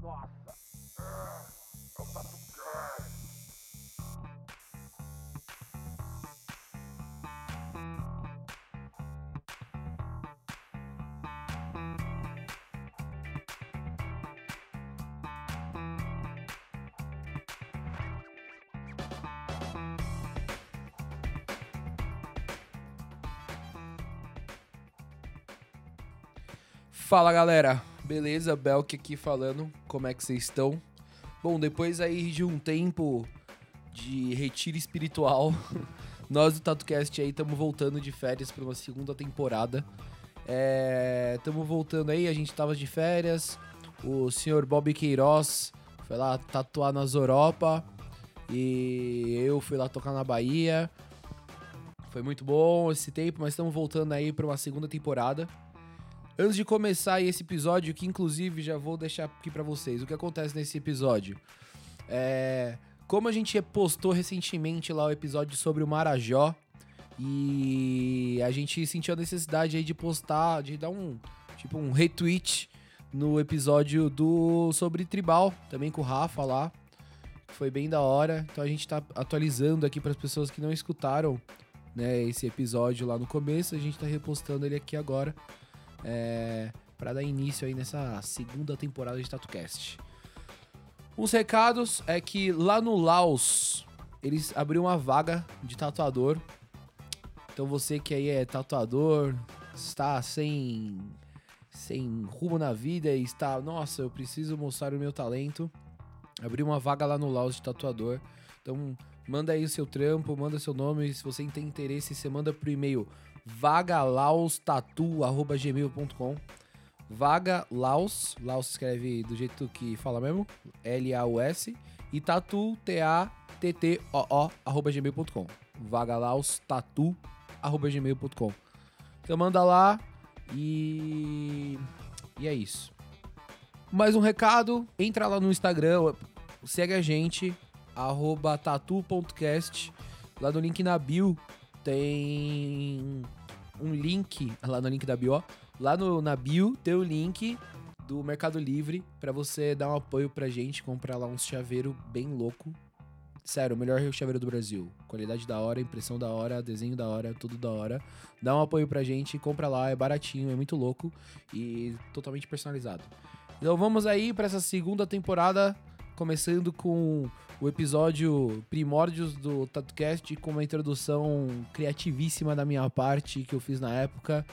Nossa. É o TatuCast. Fala galera, beleza? Belk aqui falando, como é que vocês estão? Bom, depois aí de um tempo de retiro espiritual, nós do TatuCast aí estamos voltando de férias para uma segunda temporada. Estamos voltando aí, a gente tava de férias, o senhor Bob Queiroz foi lá tatuar nas Europa e eu fui lá tocar na Bahia. Foi muito bom esse tempo, mas estamos voltando aí para uma segunda temporada. Antes de começar esse episódio, que inclusive já vou deixar aqui pra vocês, o que acontece nesse episódio? É, como a gente postou recentemente lá o episódio sobre o Marajó, e a gente sentiu a necessidade aí de postar, de dar um, tipo um retweet no episódio do sobre tribal, também com o Rafa lá. Foi bem da hora. Então a gente tá atualizando aqui para as pessoas que não escutaram, né, esse episódio lá no começo, a gente tá repostando ele aqui agora é, para dar início aí nessa segunda temporada de TatuCast. Os recados é que lá no Laos eles abriram uma vaga de tatuador. Então você que aí é tatuador, está sem sem rumo na vida e está, nossa, eu preciso mostrar o meu talento. Abriu uma vaga lá no Laos de tatuador. Então manda aí o seu trampo, manda seu nome, se você tem interesse, você manda pro e-mail vagalaustatu.gmail.com Vaga Laos, Laos escreve do jeito que fala mesmo, L-A-U-S, e tatu, T-A-T-T-O-O, arroba gmail.com. Vagalaustatu, arroba gmail.com. Então manda lá e... e é isso. Mais um recado, entra lá no Instagram, segue a gente, arroba tatu.cast, lá no link na bio tem um link lá no link da bio. Lá no, na bio tem o link do Mercado Livre para você dar um apoio pra gente, comprar lá um chaveiro bem louco. Sério, o melhor chaveiro do Brasil. Qualidade da hora, impressão da hora, desenho da hora, tudo da hora. Dá um apoio pra gente, compra lá, é baratinho, é muito louco e totalmente personalizado. Então vamos aí para essa segunda temporada, começando com o episódio Primórdios do TatuCast com uma introdução criativíssima da minha parte que eu fiz na época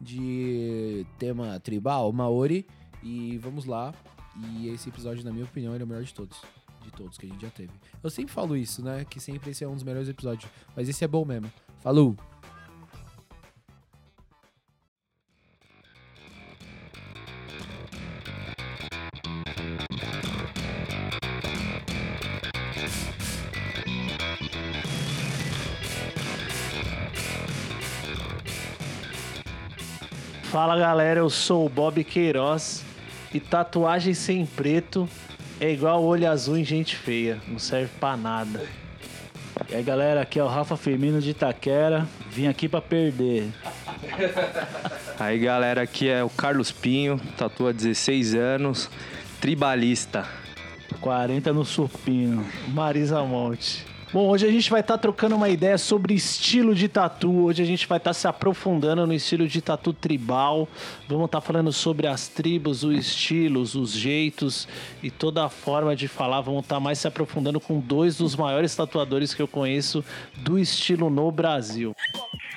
de tema tribal, Maori. E vamos lá. E esse episódio, na minha opinião, ele é o melhor de todos. De todos que a gente já teve. Eu sempre falo isso, né? Que sempre esse é um dos melhores episódios. Mas esse é bom mesmo. Falou! Fala galera, eu sou o Bob Queiroz e tatuagem sem preto é igual olho azul em gente feia, não serve pra nada. E aí galera, aqui é o Rafa Firmino de Itaquera, vim aqui pra perder. Aí galera, aqui é o Carlos Pinho, tatua há 16 anos, tribalista. 40 no supino, Marisa Monte. Bom, hoje a gente vai estar trocando uma ideia sobre estilo de tatu. Hoje a gente vai estar se aprofundando no estilo de tatu tribal. Vamos estar falando sobre as tribos, os estilos, os jeitos e toda a forma de falar. Vamos estar mais se aprofundando com dois dos maiores tatuadores que eu conheço do estilo no Brasil.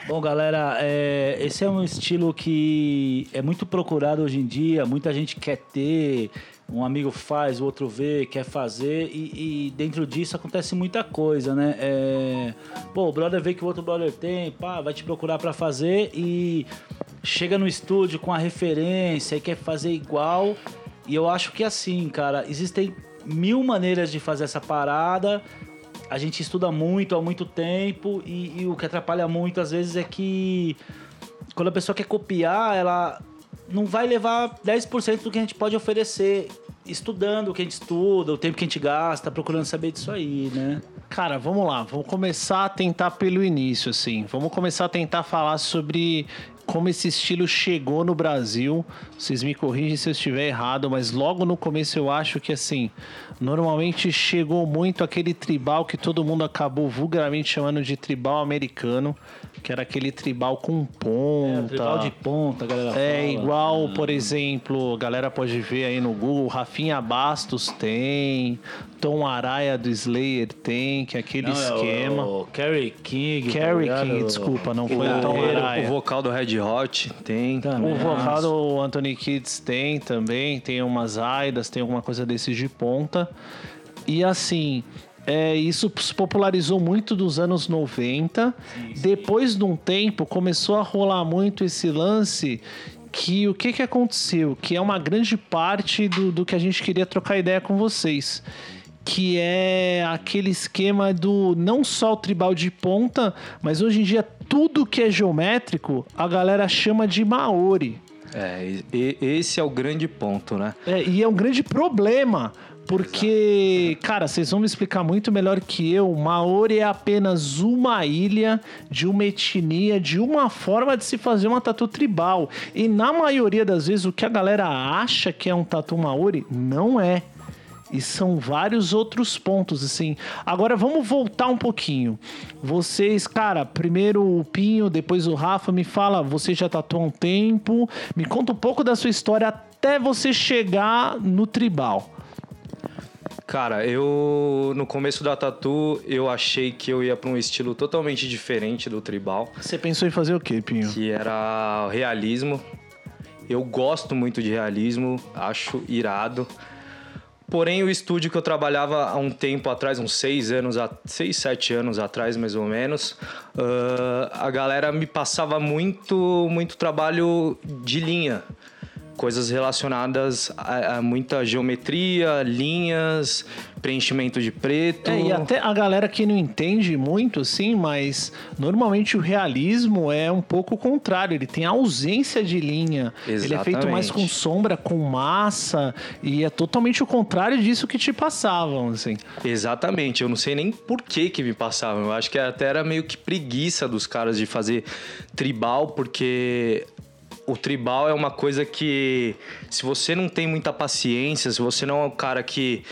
Bom, galera, é, esse é um estilo que é muito procurado hoje em dia. Muita gente quer ter, um amigo faz, o outro vê, quer fazer, e, e dentro disso acontece muita coisa, né? É, pô, o brother vê que o outro brother tem, pá, vai te procurar pra fazer e chega no estúdio com a referência e quer fazer igual. E eu acho que assim, cara, existem mil maneiras de fazer essa parada. A gente estuda muito há muito tempo e, e o que atrapalha muito às vezes é que quando a pessoa quer copiar, ela não vai levar 10% do que a gente pode oferecer estudando o que a gente estuda, o tempo que a gente gasta, procurando saber disso aí, né? Cara, vamos lá, vamos começar a tentar pelo início, assim. Vamos começar a tentar falar sobre como esse estilo chegou no Brasil. Vocês me corrigem se eu estiver errado, mas logo no começo eu acho que assim, normalmente chegou muito aquele tribal que todo mundo acabou vulgarmente chamando de tribal americano, que era aquele tribal com ponta. É, tribal de ponta, galera É fala. igual, por exemplo, a galera pode ver aí no Google, Rafinha Bastos tem, Tom Araya do Slayer tem, que é aquele Não, é o- esquema. o Kerry King. tá Carrie ligado? King, desculpa, não O, foi o Tom o, Araya. vocal do Red Hot tem. Também. O vocal do Anthony Kids tem também, tem umas aidas, tem alguma coisa desses de ponta. E assim, é, isso se popularizou muito dos anos 90. Depois de um tempo, começou a rolar muito esse lance que o que, que aconteceu? Que é uma grande parte do, do que a gente queria trocar ideia com vocês. Que é aquele esquema do não só o tribal de ponta, mas hoje em dia tudo que é geométrico a galera chama de Maori. É, e- esse é o grande ponto, né? É, e é um grande problema. Porque, cara, vocês vão me explicar muito melhor que eu. Maori é apenas uma ilha de uma etnia, de uma forma de se fazer uma tatu tribal. E na maioria das vezes, o que a galera acha que é um tatu Maori não é. E são vários outros pontos, assim. Agora vamos voltar um pouquinho. Vocês, cara, primeiro o Pinho, depois o Rafa, me fala, você já tatuou há um tempo. Me conta um pouco da sua história até você chegar no tribal. Cara, eu no começo da tatu eu achei que eu ia pra um estilo totalmente diferente do tribal, Você pensou em fazer o quê, Pinho? que era realismo. Eu gosto muito de realismo, acho irado. Porém, o estúdio que eu trabalhava há um tempo atrás, uns seis anos, seis, sete anos atrás, mais ou menos, ah, a galera me passava muito, muito trabalho de linha. Coisas relacionadas a, a muita geometria, linhas, preenchimento de preto. É, e até a galera que não entende muito, assim, mas normalmente o realismo é um pouco o contrário. Ele tem ausência de linha. Ele é feito mais com Exatamente. sombra, com massa, e é totalmente o contrário disso que te passavam, assim. Exatamente, eu não sei nem por que que me passavam. Eu acho que até era meio que preguiça dos caras de fazer tribal, porque o tribal é uma coisa que se você não tem muita paciência, se você não é um cara que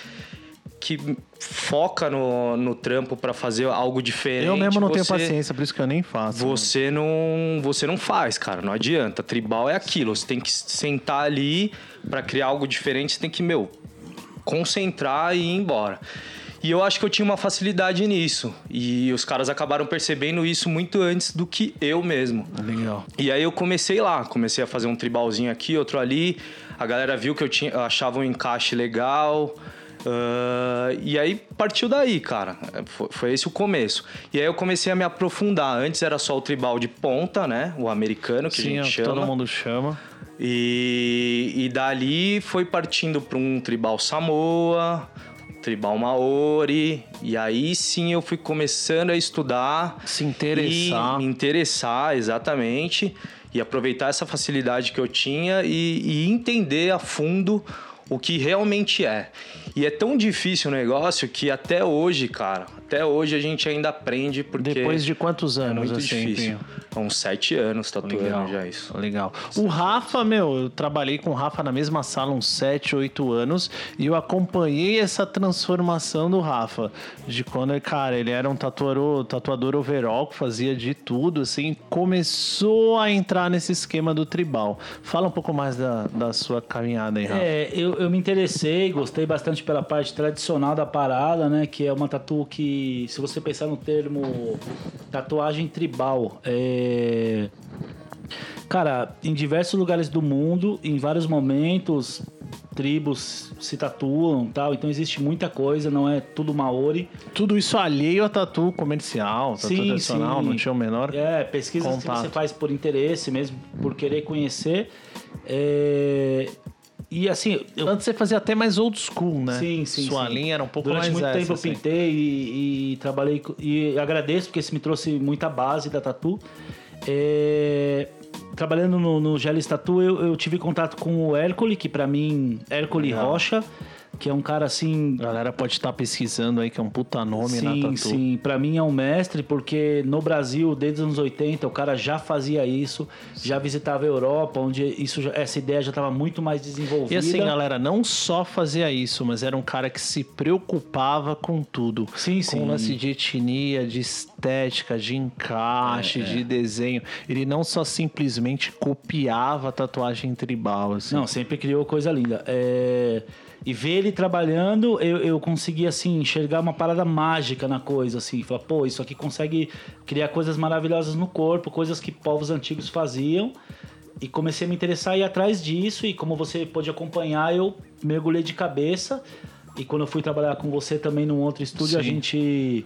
que foca no, no trampo pra fazer algo diferente. Eu mesmo não tenho você- paciência, por isso que eu nem faço. Você não, você não faz, cara, não adianta. Tribal é aquilo, você tem que sentar ali pra criar algo diferente, você tem que, meu, concentrar e ir embora. E eu acho que eu tinha uma facilidade nisso. E os caras acabaram percebendo isso muito antes do que eu mesmo. Legal. E aí eu comecei lá, comecei a fazer um tribalzinho aqui, outro ali. A galera viu que eu tinha, achava um encaixe legal. ah, e aí partiu daí, cara. Foi, foi esse o começo. E aí eu comecei a me aprofundar. Antes era só o tribal de ponta, né? O americano que Sim, a gente chama. todo mundo chama. E, e dali foi partindo para um tribal Samoa, tribal Maori, e aí sim eu fui começando a estudar. Se interessar. Me interessar, exatamente. E aproveitar essa facilidade que eu tinha e, e entender a fundo o que realmente é. E é tão difícil o negócio que até hoje, cara, até hoje a gente ainda aprende porque Depois de quantos é anos, muito assim, difícil. Há uns sete anos tatuando Legal, já isso. legal. O Rafa, meu, eu trabalhei com o Rafa na mesma sala uns 7, 8 anos e eu acompanhei essa transformação do Rafa. De quando, cara, ele era um tatuador, tatuador overall que fazia de tudo, assim, começou a entrar nesse esquema do tribal. Fala um pouco mais da, da sua caminhada aí, Rafa. É, eu, eu me interessei, gostei bastante pela parte tradicional da parada, né? Que é uma tatu que, se você pensar no termo tatuagem tribal, é. Cara, em diversos lugares do mundo, em vários momentos, tribos se tatuam tal, então existe muita coisa, não é tudo Maori. Tudo isso alheio a tatu comercial, tatu Sim, tradicional, sim. não tinha o menor. É, pesquisa que Contato. você faz por interesse mesmo, por querer conhecer. É, E assim, eu, Antes você fazia até mais old school, né? Sim, sim, Sua sim. linha era um pouco Durante mais muito essa, tempo eu assim. pintei e, e trabalhei e agradeço porque isso me trouxe muita base da tatu. É, trabalhando no, no Gelis Tatu, eu, eu tive contato com o Hércole, que pra mim, Hércole Legal. Rocha, que é um cara assim. A galera pode estar pesquisando aí, que é um puta nome na Sim, tatu. sim. Pra mim é um mestre, porque no Brasil, desde os anos 80, o cara já fazia isso, já visitava a Europa, onde isso, essa ideia já estava muito mais desenvolvida. E assim, galera, não só fazia isso, mas era um cara que se preocupava com tudo. Sim, Com sim. o lance de etnia, de estética, de encaixe, É, de desenho. Ele não só simplesmente copiava a tatuagem tribal, assim. Não, sempre criou coisa linda. É, E ver ele trabalhando, eu, eu consegui, assim, enxergar uma parada mágica na coisa, assim. Falar, pô, isso aqui consegue criar coisas maravilhosas no corpo, coisas que povos antigos faziam. E comecei a me interessar e ir atrás disso. E como você pôde acompanhar, eu mergulhei de cabeça. E quando eu fui trabalhar com você também num outro estúdio, a Sim. gente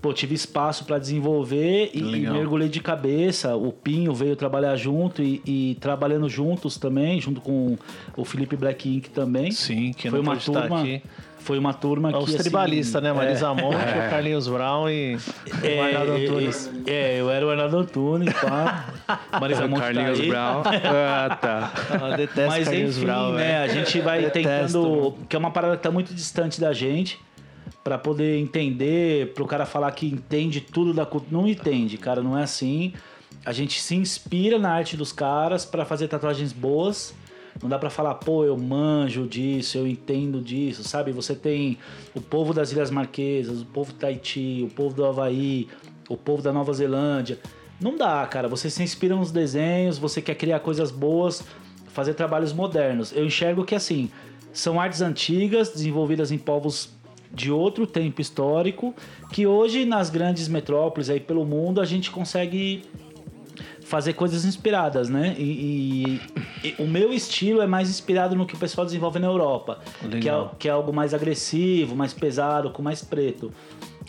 pô, tive espaço para desenvolver e, e mergulhei de cabeça. O Pinho veio trabalhar junto e, e trabalhando juntos também, junto com o Felipe Black Ink também. Sim, que foi não uma turma, aqui. foi uma turma É que os assim, tribalistas, né? Marisa Monte, o Carlinhos Brown e o Arnaldo é, Antunes. É, é, eu era o Arnaldo Antunes, pá. Marisa Monte tá Carlinhos aí. Brown. Ah, tá. Eu detesto Mas Carlinhos enfim, Brown, né? velho. A gente vai Detesto, tentando. mano. Que é uma parada que tá muito distante da gente. Pra poder entender, pro cara falar que entende tudo da cultura. Não entende, cara, não é assim. A gente se inspira na arte dos caras pra fazer tatuagens boas. Não dá pra falar, pô, eu manjo disso, eu entendo disso, sabe? Você tem o povo das Ilhas Marquesas, o povo do Tahiti, o povo do Havaí, o povo da Nova Zelândia. Não dá, cara. Você se inspira nos desenhos, você quer criar coisas boas, fazer trabalhos modernos. Eu enxergo que, assim, são artes antigas, desenvolvidas em povos de outro tempo histórico, que hoje nas grandes metrópoles aí pelo mundo a gente consegue fazer coisas inspiradas, né? E, e- e o meu estilo é mais inspirado no que o pessoal desenvolve na Europa, que é, que é algo mais agressivo, mais pesado, com mais preto.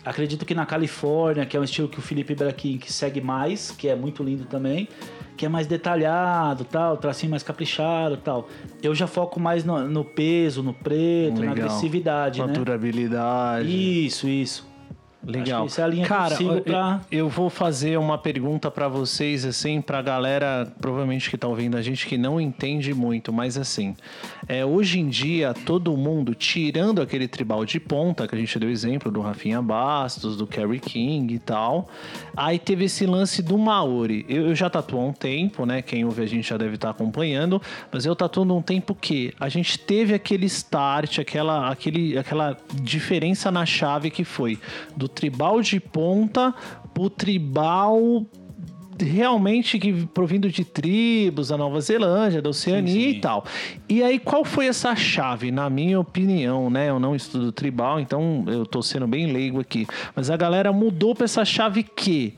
Acredito que na Califórnia, que é um estilo que o Felipe Braquin que segue mais, que é muito lindo também, que é mais detalhado, tal, tracinho mais caprichado, tal. Eu já foco mais no, no peso, no preto, na Legal. agressividade, Uma né? durabilidade. Isso, isso. Legal. Acho é Cara, eu- pra- eu vou fazer uma pergunta pra vocês, assim, pra galera, provavelmente que tá ouvindo a gente, que não entende muito, mas assim, é, hoje em dia, todo mundo, tirando aquele tribal de ponta, que a gente deu exemplo do Rafinha Bastos, do Kerry King e tal, aí teve esse lance do Maori. Eu, eu já tatuo há um tempo, né? Quem ouve a gente já deve estar acompanhando, mas eu tatuo num tempo que a gente teve aquele start, aquela, aquele, aquela diferença na chave que foi do tribal de ponta pro tribal realmente que provindo de tribos da Nova Zelândia, da Oceania e tal. E aí qual foi essa chave, na minha opinião, né? Eu não estudo tribal, então eu tô sendo bem leigo aqui. Mas a galera mudou para essa chave que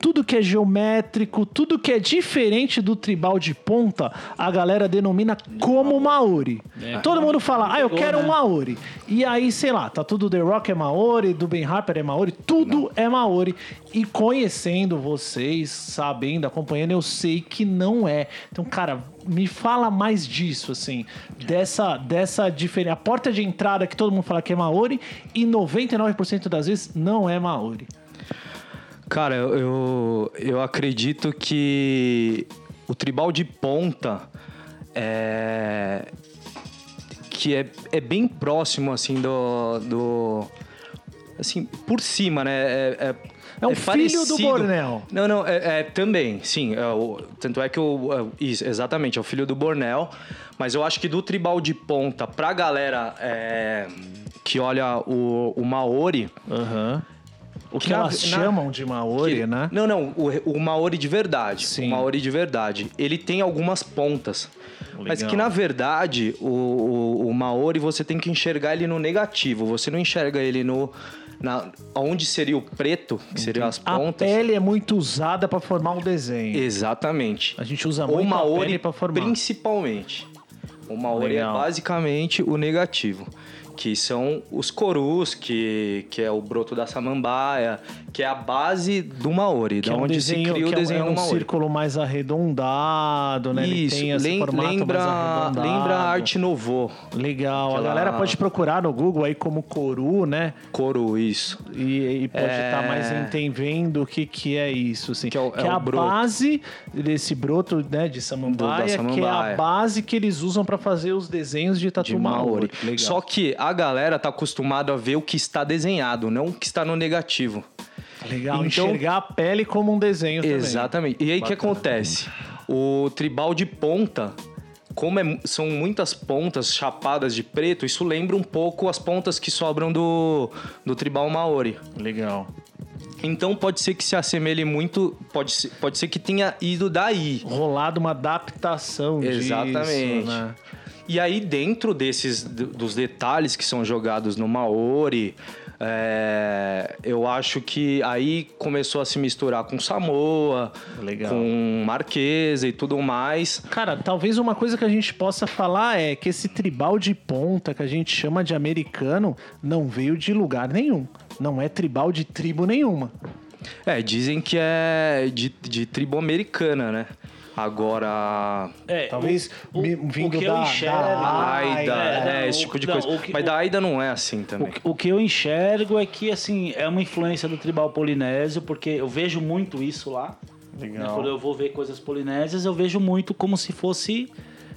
tudo que é geométrico, tudo que é diferente do tribal de ponta, a galera denomina como Maori. Todo mundo fala, ah, eu quero um né? Maori. E aí, sei lá, tá tudo The Rock é Maori, do Ben Harper é Maori, tudo é Maori. E conhecendo vocês, sabendo, acompanhando, eu sei que não é. Então, cara, me fala mais disso, assim, dessa, dessa diferença. A porta de entrada que todo mundo fala que é Maori e 99% das vezes não é Maori. Cara, eu, eu, acredito que o tribal de ponta é. que é, é bem próximo, assim, do. do assim, por cima, né? É, é, É o filho do Bornel. Não, não, é, é também, sim. é o- tanto é que o. é, isso, exatamente, é o filho do Bornel. Mas eu acho que do tribal de ponta pra galera é, que olha o, o Maori. Aham. O que na- elas na- chamam de Maori, que- né? Não, não, o, o Maori de verdade. Sim. O Maori de verdade. Ele tem algumas pontas. Mas Legal. que na verdade, o, o, o Maori você tem que enxergar ele no negativo. Você não enxerga ele no. Na, onde seria o preto, que seriam as A pontas. pele é muito usada pra formar um desenho. Exatamente. A gente usa o muito a Maori pele pra formar. principalmente. O Maori Legal. é basicamente o negativo. Que são os corus, que, que é o broto da samambaia, que é a base do Maori, Que da é um onde desenho, se cria o que é um- desenho é um do Maori. círculo mais arredondado, né? Ele Isso, lem- lembra, mais arredondado. lembra a arte novo, Legal. A Aquela- galera pode procurar no Google aí como Coru, né? coru, isso. E, e pode É. estar mais entendendo o que, que é isso, assim. Que é o- é a o broto. base desse broto, né, de samambaia, que é a samambaia. base que eles usam pra fazer os desenhos de tatu de Maori. Legal. Só que a galera tá acostumada a ver o que está desenhado, não o que está no negativo. Legal, Então- enxergar a pele como um desenho também. Exatamente. E aí o que acontece? O tribal de ponta, como é são muitas pontas chapadas de preto, isso lembra um pouco as pontas que sobram do, do tribal maori. Legal. Então pode ser que se assemelhe muito, pode ser, pode ser que tenha ido daí. Rolado uma adaptação Exatamente. disso, né? E aí, dentro desses dos detalhes que são jogados no Maori, é, eu acho que aí começou a se misturar com Samoa, Legal. com Marquesa e tudo mais. Cara, talvez uma coisa que a gente possa falar é que esse tribal de ponta que a gente chama de americano não veio de lugar nenhum. Não é tribal de tribo nenhuma. É, dizem que é de, de tribo americana, né? Agora. É, Talvez o, me- o, vindo o que da- eu da enxergo. Ah, Aida, é, é, esse o- tipo de não, coisa. o que- Mas o- da Aida não é assim O, também. que- o que eu enxergo é que assim é uma influência do tribal polinésio, porque eu vejo muito isso lá. né? Quando eu vou ver coisas polinésias, eu vejo muito como se fosse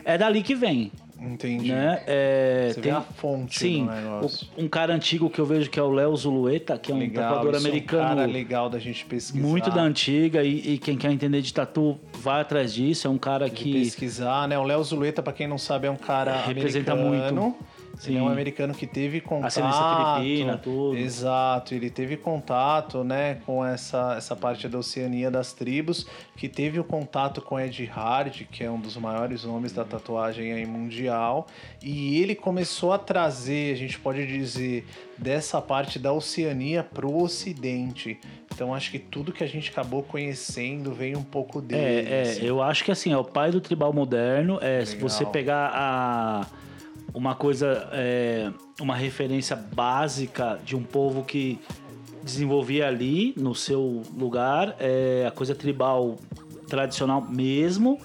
é dali que vem, Entendi. né? É, Você tem a fonte sim, do negócio. o- um cara antigo que eu vejo que é o Léo Zulueta, que é um tatuador isso americano É um cara legal da gente pesquisar. muito da antiga e, e quem quer entender de tatu vai atrás disso. É um cara de que pesquisar, né? O Léo Zuleta, pra quem não sabe, é um cara Representa americano. muito. Ele é Sim. um americano que teve contato. Ascendência filipina, tudo. Exato, ele teve contato, né, com essa, essa parte da Oceania das tribos, que teve o contato com Ed Hard, que é um dos maiores nomes da tatuagem aí mundial, e ele começou a trazer, a gente pode dizer, dessa parte da Oceania pro Ocidente. Então acho que tudo que a gente acabou conhecendo veio um pouco dele. É, é, assim. eu acho que assim, é o pai do tribal moderno. É, se Legal. você pegar a, uma coisa, é, uma referência básica de um povo que desenvolvia ali no seu lugar, é a coisa tribal tradicional mesmo,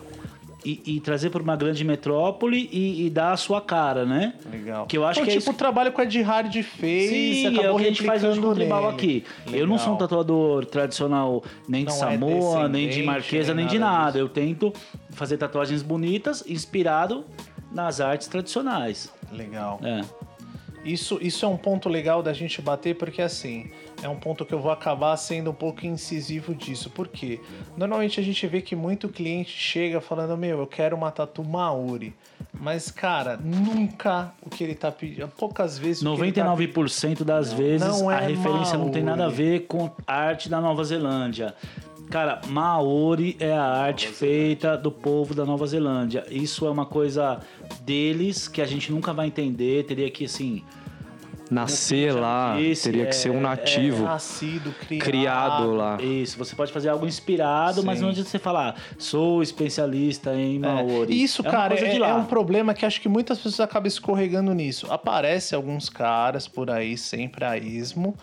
e, e trazer para uma grande metrópole e, e dar a sua cara, né? Legal. Que eu acho então, que é tipo isso o trabalho que o Ed Hard fez, Sim, acabou é o que a gente faz hoje com o tribal aqui. Eu não sou um Legal. tatuador tradicional nem de Não é Samoa, nem de Marquesa, nem nem de nada nada. Eu tento fazer tatuagens bonitas, inspirado nas artes tradicionais. Legal. É. Isso, isso é um ponto legal da gente bater, porque assim, é um ponto que eu vou acabar sendo um pouco incisivo disso. Por quê? Normalmente a gente vê que muito cliente chega falando, meu, eu quero uma tatu Maori. Mas, cara, nunca o que ele tá pedindo. Poucas vezes. o que ele tá 99% das vezes não a é referência não tem nada a Maori. ver com a arte da Nova Zelândia. Cara, Maori é a arte feita do povo da Nova Zelândia. Isso é uma coisa deles que a gente nunca vai entender. Teria que, assim, Nascer lá, disse, teria é- que ser um é- nativo, nascido, criado. criado lá. Isso, você pode fazer algo inspirado, mas Sim. não adianta você falar, sou especialista em É, Maori. e Isso, É cara, é, é um problema que acho que muitas pessoas acabam escorregando nisso. Aparece alguns caras por aí, sempre a ismo,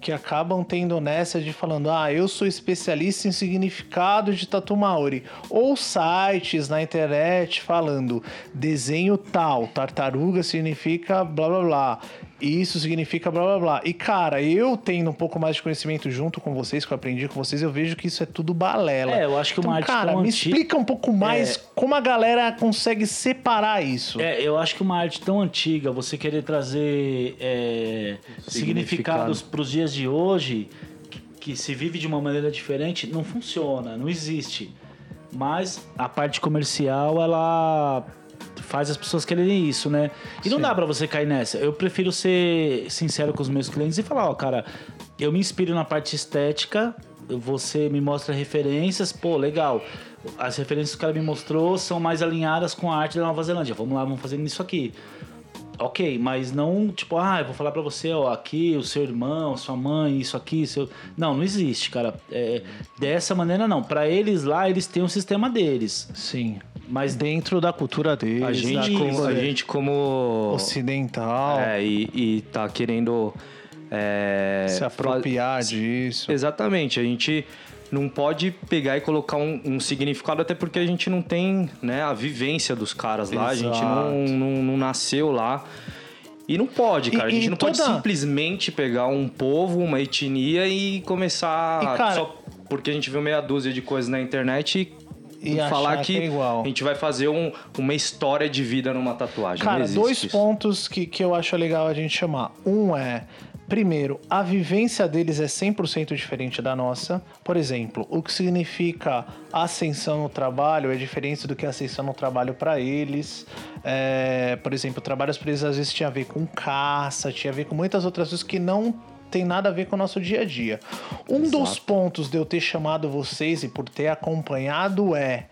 que acabam tendo nessa de falando, ah, eu sou especialista em significado de tatu maori. Ou sites na internet falando, desenho tal, tartaruga significa blá blá blá. Isso significa blá blá blá. E cara, eu tendo um pouco mais de conhecimento junto com vocês, que eu aprendi com vocês, eu vejo que isso é tudo balela. É, eu acho que uma arte cara, tão me anti- explica um pouco mais como a galera consegue separar isso. É, eu acho que uma arte tão antiga, você querer trazer é, significados para os dias de hoje, que, que se vive de uma maneira diferente, não funciona, não existe. Mas a parte comercial, ela faz as pessoas quererem isso, né? E não Sim. dá pra você cair nessa. Eu prefiro ser sincero com os meus clientes e falar, ó, cara, eu me inspiro na parte estética, você me mostra referências, pô, legal. As referências que o cara me mostrou são mais alinhadas com a arte da Nova Zelândia. Vamos lá, vamos fazer isso aqui. Ok, mas não tipo, ah, eu vou falar pra você, ó, aqui o seu irmão, sua mãe, isso aqui, seu. Não, não existe, cara. É, dessa maneira não. Pra eles lá, eles têm um sistema deles. Sim. Mas Dentro da cultura deles, A gente, como, a gente como ocidental, é, e, e tá querendo é, se apropriar disso. Exatamente, a gente não pode pegar e colocar um, um significado, até porque a gente não tem né, a vivência dos caras lá, a gente não, Exato. não, não nasceu lá. E não pode, cara. E- a gente não pode toda- simplesmente pegar um povo, uma etnia e começar E, cara- só porque a gente viu meia dúzia de coisas na internet e, E falar que, que é a gente vai fazer um- uma história de vida numa tatuagem. Cara, dois isso. pontos que, que eu acho legal a gente chamar. Um é, primeiro, a vivência deles é 100% diferente da nossa. Por exemplo, o que significa ascensão no trabalho é diferente do que ascensão no trabalho para eles. É, por exemplo, trabalhos para eles às vezes tinha a ver com caça, tinha a ver com muitas outras coisas que não tem nada a ver com o nosso dia a dia. Um dos pontos de eu ter chamado vocês e por ter acompanhado é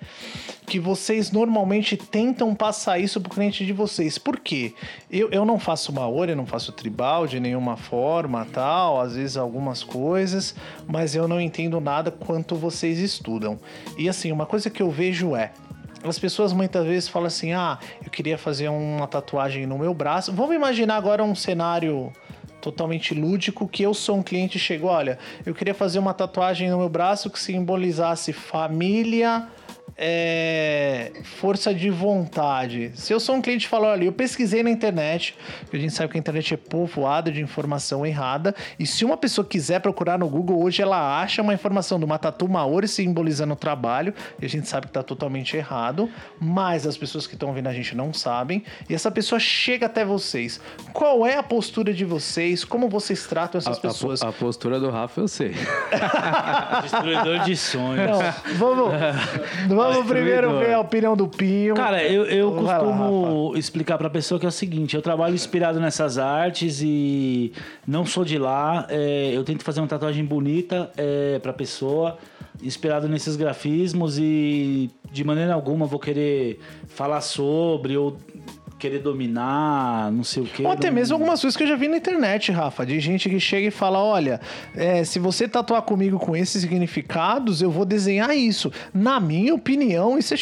que vocês normalmente tentam passar isso pro cliente de vocês. Por quê? Eu, eu não faço Maori, eu não faço tribal de nenhuma forma, tal, às vezes algumas coisas, mas eu não entendo nada quanto vocês estudam. E assim, uma coisa que eu vejo é, as pessoas muitas vezes falam assim: ah, eu queria fazer uma tatuagem no meu braço. Vamos imaginar agora um cenário totalmente lúdico que eu sou um cliente e chego, olha, eu queria fazer uma tatuagem no meu braço que simbolizasse família, é, força de vontade. Se eu sou um cliente e falo, olha, eu pesquisei na internet, a gente sabe que a internet é povoada de informação errada, e se uma pessoa quiser procurar no Google hoje, ela acha uma informação de uma tatu maori simbolizando o trabalho, e a gente sabe que tá totalmente errado, mas as pessoas que estão vendo a gente não sabem, e essa pessoa chega até vocês. Qual é a postura de vocês? Como vocês tratam essas pessoas? A, postura do Rafa eu sei. destruidor de sonhos. Não, vamos, vamos primeiro ver a opinião do Pinho. Cara, eu, eu Vai lá, costumo explicar pra pessoa que é o seguinte: eu trabalho inspirado nessas artes e não sou de lá. é, eu tento fazer uma tatuagem bonita é, pra pessoa, inspirado nesses grafismos e de maneira alguma vou querer falar sobre ou querer dominar, não sei o quê. Ou até Não- mesmo algumas coisas que eu já vi na internet, Rafa, de gente que chega e fala: olha, é, se você tatuar comigo com esses significados, eu vou desenhar isso. Na minha opinião, isso é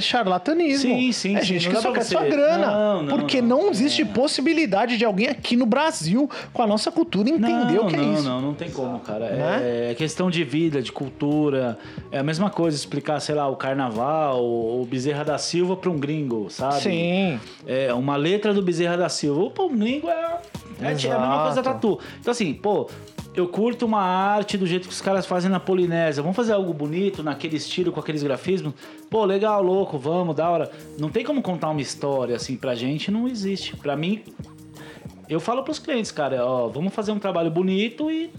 charlatanismo. Sim, sim, É sim, gente não que só quer você- sua grana. Não, não, porque não, não, existe possibilidade de alguém aqui no Brasil, com a nossa cultura, entender não, o que não, é isso. Não, não tem como, cara. Né? É questão de vida, de cultura. É a mesma coisa explicar, sei lá, o carnaval ou Bezerra da Silva para um gringo, sabe? Sim. É, uma letra do Bezerra da Silva. Pô, um gringo é, é, é a mesma coisa Exato. tatu. Então, assim, pô, eu curto uma arte do jeito que os caras fazem na Polinésia. Vamos fazer algo bonito, naquele estilo, com aqueles grafismos. Pô, legal, louco, vamos, da hora. Não tem como contar uma história assim pra gente, não existe. Pra mim, eu falo pros clientes, cara, ó, vamos fazer um trabalho bonito e.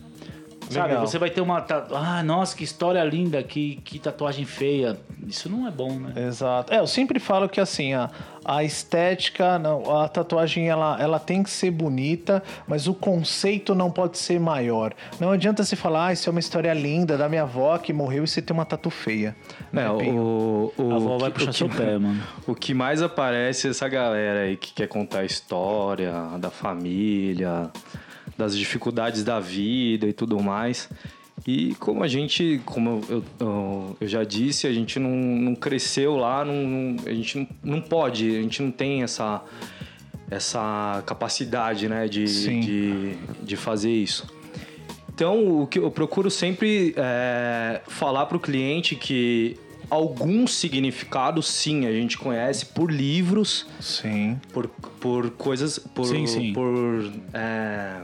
Sabe, Legal. você vai ter uma. Ah, nossa, que história linda, que, que tatuagem feia. Isso não é bom, né? Exato. É, eu sempre falo que assim, a, a estética, não, a tatuagem ela, ela tem que ser bonita, mas o conceito não pode ser maior. Não adianta você falar, ah, isso é uma história linda da minha avó que morreu e você tem uma tatu feia. É, Né, Pinho? o, o, A avó vai que- puxar o seu pé, mano. O que mais aparece é essa galera aí que quer contar a história da família, das dificuldades da vida e tudo mais. E como a gente, como eu, eu, eu já disse, a gente não, não cresceu lá, não, a gente não, não pode, a gente não tem essa, essa capacidade né, de, de, de fazer isso. Então, o que eu procuro sempre é, falar para o cliente que alguns significados, sim, a gente conhece por livros, Sim. por, por coisas, por, Sim, sim. por é,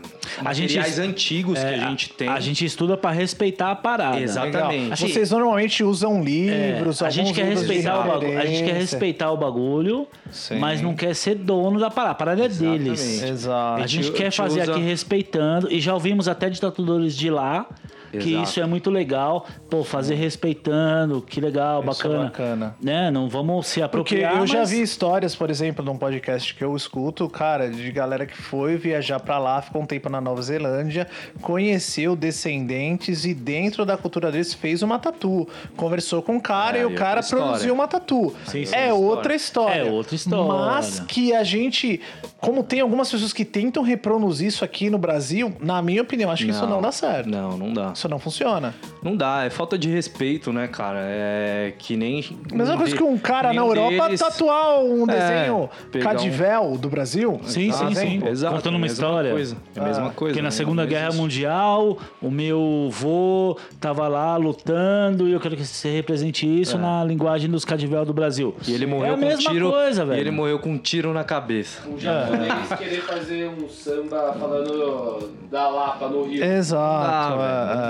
A gente- materiais antigos que É, a gente tem. A gente estuda pra respeitar a parada. Exatamente. Legal. Assim, Vocês normalmente usam É, livros, a gente quer respeitar o bagulho, a gente quer respeitar o bagulho, Sim. mas não quer ser dono da parada. A parada é deles. Exatamente. Exato. A gente gente- quer a gente fazer usa- aqui respeitando e já ouvimos até de tatuadores de lá que isso é muito legal. Pô, fazer respeitando, que legal, Isso é bacana. bacana. Né? Não vamos se Porque apropriar. eu já mas- vi histórias, por exemplo, num podcast que eu escuto, cara, de galera que foi viajar pra lá, ficou um tempo na Nova Zelândia, conheceu descendentes e dentro da cultura deles fez uma tatu. Conversou com o cara É, e o e cara história. produziu uma tatu. Sim, sim, é outra outra história. É outra história. Mas que a gente, como tem algumas pessoas que tentam reproduzir isso aqui no Brasil, na minha opinião, acho que isso não dá certo. Não, não dá. Isso não funciona. Não dá, é falta de respeito, né, cara? É que nem. Mesma um coisa de- que um cara na Europa deles- tatuar um É, desenho um- Cadivel do Brasil. Sim, sim, sim. Exato, Contando é a uma mesma história. Coisa, é a mesma coisa. Porque na né? Segunda Guerra existe. Mundial, o meu vô tava lá lutando e eu quero que você represente isso na linguagem dos cadivel do Brasil. É. E ele morreu é a com mesma um tiro. coisa, E velho. ele morreu com um tiro na cabeça. Um japonês querer fazer um samba falando da Lapa no Rio. Exato. Não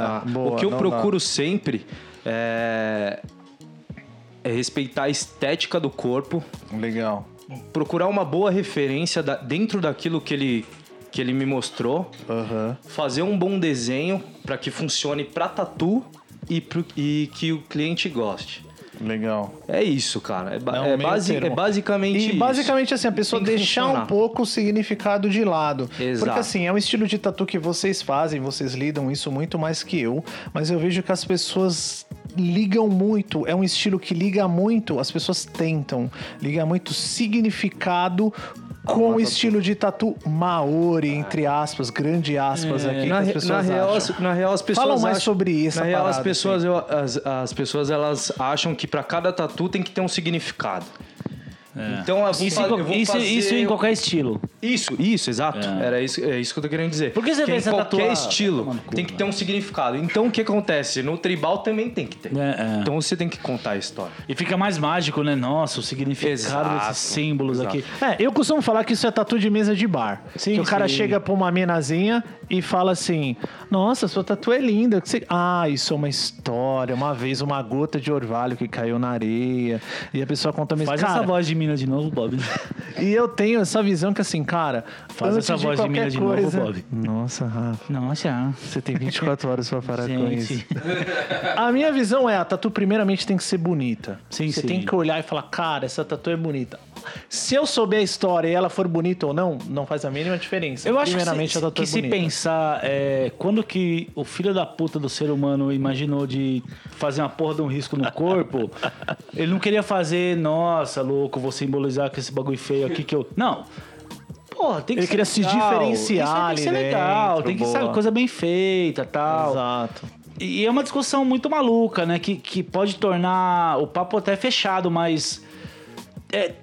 dá, dá. Boa, o que eu procuro sempre é... é respeitar a estética do corpo, dá. Legal. procurar uma boa referência dentro daquilo que ele, que ele me mostrou, Aham. fazer um bom desenho para que funcione para tatu e, pro- e que o cliente goste. Legal. É isso, cara. É, ba- É um é basi- termo. é basicamente E isso. basicamente assim, a pessoa deixar um funcionar. pouco o significado de lado. Exato. Porque assim, é um estilo de tatu que vocês fazem, vocês lidam isso muito mais que eu, mas eu vejo que as pessoas ligam muito, é um estilo que liga muito, as pessoas tentam, liga muito significado com o estilo de tatu maori, entre aspas, grande aspas aqui, que É. Na, as re- pessoas na real, acham. as, na real, as pessoas Falam mais acham- sobre isso, Na real, as parada, pessoas, eu- as, as pessoas elas acham que para cada tatu tem que ter um significado. Então, eu vou, Isso, eu vou isso, fazer isso em qualquer estilo. Isso, isso, exato. É. Era isso, é isso que eu tô querendo dizer. Por que você em pensa em qualquer estilo cu, tem que ter um significado. Então o que acontece? No tribal também tem que ter. É, é. Então você tem que contar a história. E fica mais mágico, né? Nossa, o significado Exato, desses símbolos exato. aqui. É, eu costumo falar que isso é tatu de mesa de bar. Sim, que o cara sim. chega pra uma menazinha e fala assim: Nossa, sua tatu é linda. Ah, isso é uma história. Uma vez uma gota de orvalho que caiu na areia. E a pessoa conta mesmo. Faz cara, essa voz de mina de novo, Bob. E eu tenho essa visão que assim, cara. Faz antes essa voz de mina de novo, coisa... Bob. Nossa, Rafa. Nossa, Você tem 24 horas pra parar com isso. A minha visão é, a tatu primeiramente tem que ser bonita. Sim, Você sim. tem que olhar e falar, cara, essa tatu é bonita. Se eu souber a história e ela for bonita ou não, não faz a mínima diferença. Eu acho que, primeiramente se, a tatu que é se pensar, é, quando que o filho da puta do ser humano imaginou de fazer uma porra de um risco no corpo, ele não queria fazer, nossa, louco, vou simbolizar com esse bagulho feio aqui que eu. Não. Porra, tem que Ele queria se legal. diferenciar Isso tem que ser legal, dentro, tem que ser coisa bem feita tal. Exato. E é uma discussão muito maluca, né? Que, que pode tornar o papo até fechado, mas. é,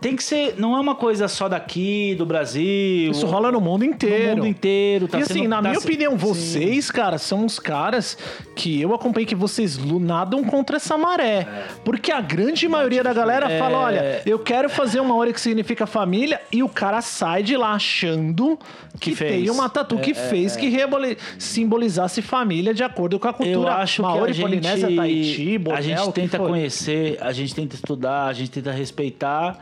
tem que ser. Não é uma coisa só daqui, do Brasil. Isso rola no mundo inteiro. No mundo inteiro. Tá e assim, sendo- na tá minha se- opinião, Sim. vocês, cara, são os caras que eu acompanhei que vocês nadam contra essa maré. Porque a grande maioria da galera É. fala: olha, eu quero fazer uma hora que significa família, e o cara sai de lá achando que, Que fez. tem uma tatu que fez que reboli- simbolizasse família de acordo com a cultura Eu acho Maori, que a Polinésia, gente, Tahiti, a Bornéu, gente tenta conhecer, a gente tenta estudar, a gente tenta respeitar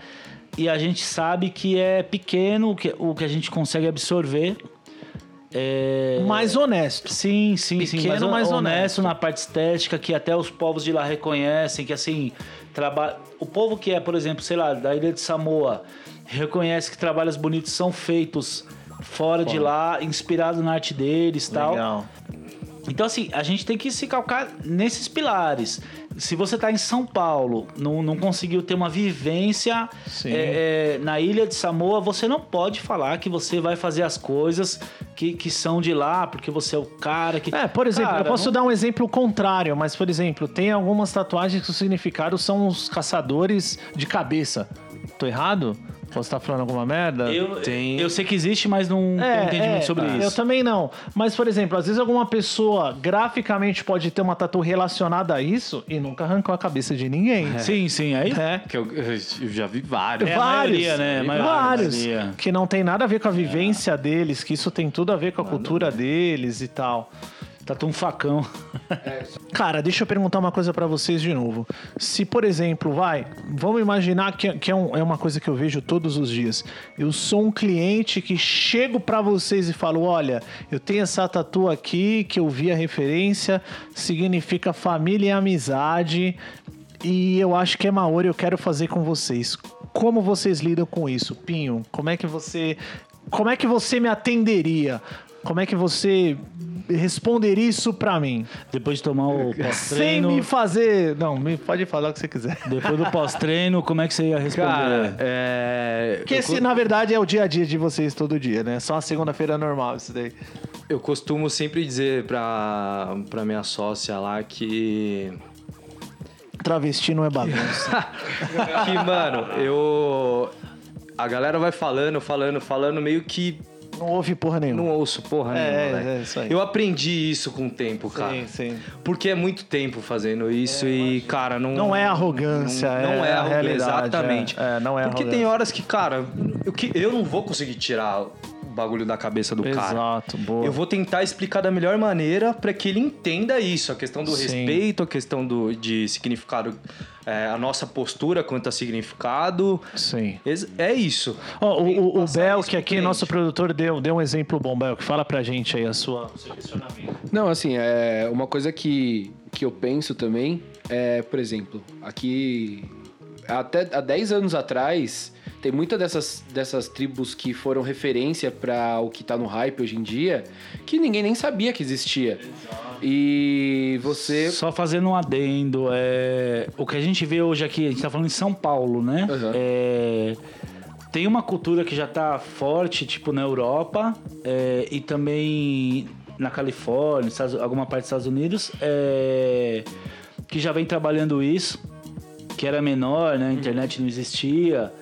e a gente sabe que é pequeno o que, o que a gente consegue absorver. É... Mais honesto. Sim, sim, sim. Pequeno, Mas mas honesto, honesto. na parte estética, que até os povos de lá reconhecem, que assim, traba... o povo que é, por exemplo, sei lá, da ilha de Samoa, reconhece que trabalhos bonitos são feitos fora, de lá, inspirado na arte deles e tal. Legal. Então, assim, a gente tem que se calcar nesses pilares. Se você está em São Paulo, não, não conseguiu ter uma vivência é, é, na ilha de Samoa, você não pode falar que você vai fazer as coisas que, que são de lá, porque você é o cara que. É, por exemplo, Cara, eu posso não- dar um exemplo contrário, mas, por exemplo, tem algumas tatuagens que o significado são os caçadores de cabeça. Tô errado? Posso estar falando alguma merda? Eu, Tem- eu sei que existe, mas não tenho entendimento sobre é, isso. Eu também não. Mas, por exemplo, às vezes alguma pessoa graficamente pode ter uma tatu relacionada a isso e nunca arrancou a cabeça de ninguém. Sim, sim. Aí É. Que eu, eu já vi vários. É, maioria, né? A maioria, vários. a maioria. Que não tem nada a ver com a vivência deles, que isso tem tudo a ver com a cultura deles e tal. Tá um facão. Cara, deixa eu perguntar uma coisa pra vocês de novo. Se, por exemplo, vai, vamos imaginar que, que é, um- é uma coisa que eu vejo todos os dias. Eu sou um cliente que chego pra vocês e falo: olha, eu tenho essa tatu aqui que eu vi a referência, significa família e amizade, e eu acho que é Maori, eu quero fazer com vocês. Como vocês lidam com isso, Pinho? Como é que você, como é que você me atenderia? Como é que você responderia isso pra mim? Depois de tomar o Sem pós-treino. me fazer. Não, me pode falar o que você quiser. Depois do pós-treino, como é que você ia responder? Cara, é. Porque eu esse, na verdade, é o dia a dia de vocês todo dia, né? Só uma segunda-feira normal isso daí. Eu costumo sempre dizer pra, pra minha sócia lá que. Travesti não é bagunça. Que, mano, eu. A galera vai falando, falando, falando, meio que não ouve porra nenhuma. não ouço porra É, nenhuma, é, é isso aí. Eu aprendi isso com o tempo, cara. Sim, sim. Porque é muito tempo fazendo isso e, cara, não. Não é arrogância, Não, não é é, arrogância, realidade, exatamente. é. É, não é Porque tem arrogância. horas que, cara, eu, que, eu não vou conseguir tirar bagulho da cabeça do cara. Exato, boa. Eu vou tentar explicar da melhor maneira para que ele entenda isso, a questão do Sim. respeito, a questão do, de significado, é, a nossa postura quanto a significado. Sim. É isso. Que o, o, o Bel, que aqui, nosso produtor, deu, deu um exemplo bom, Bel, que fala pra gente aí a sua, o seu questionamento. Não, assim, é uma coisa que, que eu penso também é, por exemplo, aqui até há 10 anos atrás, tem muitas dessas, dessas tribos que foram referência para o que tá no hype hoje em dia, que ninguém nem sabia que existia. E você Só fazendo um adendo, é, o que a gente vê hoje aqui, a gente tá falando em São Paulo, né? Aham. É, tem uma cultura que já tá forte, tipo, na Europa é, e também na Califórnia, Estados- alguma parte dos Estados Unidos, é, que já vem trabalhando isso, que era menor, né? A internet não existia.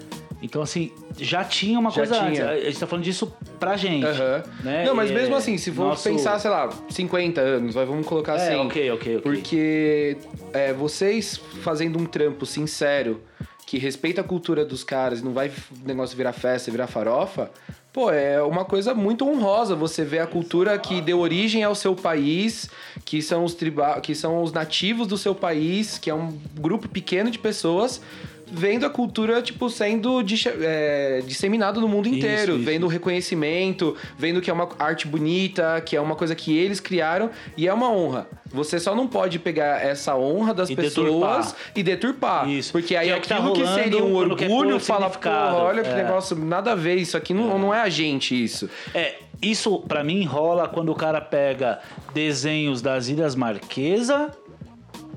Então, assim, já tinha uma Já coisa tinha. antes. A gente tá falando disso pra gente. Aham. né? Não, mas E, mesmo é, assim, se for nosso- pensar, sei lá, 50 anos, vamos colocar É, assim. ok, ok, ok. Porque é, vocês fazendo um trampo sincero, que respeita a cultura dos caras não vai o negócio virar festa, virar farofa, pô, é uma coisa muito honrosa você ver a cultura que deu origem ao seu país, que são os triba que são os nativos do seu país, que é um grupo pequeno de pessoas. Vendo a cultura, tipo, sendo é, disseminado no mundo Isso, inteiro, isso. vendo o reconhecimento, vendo que é uma arte bonita, que é uma coisa que eles criaram e é uma honra. Você só não pode pegar essa honra das E pessoas deturpar. e deturpar. Isso. Porque aí Que é o que tá aquilo que, rolando seria um orgulho fala, pô, significado. olha que É. negócio, nada a ver, isso aqui não, não é a gente, isso. É, isso pra mim rola quando o cara pega desenhos das Ilhas Marquesa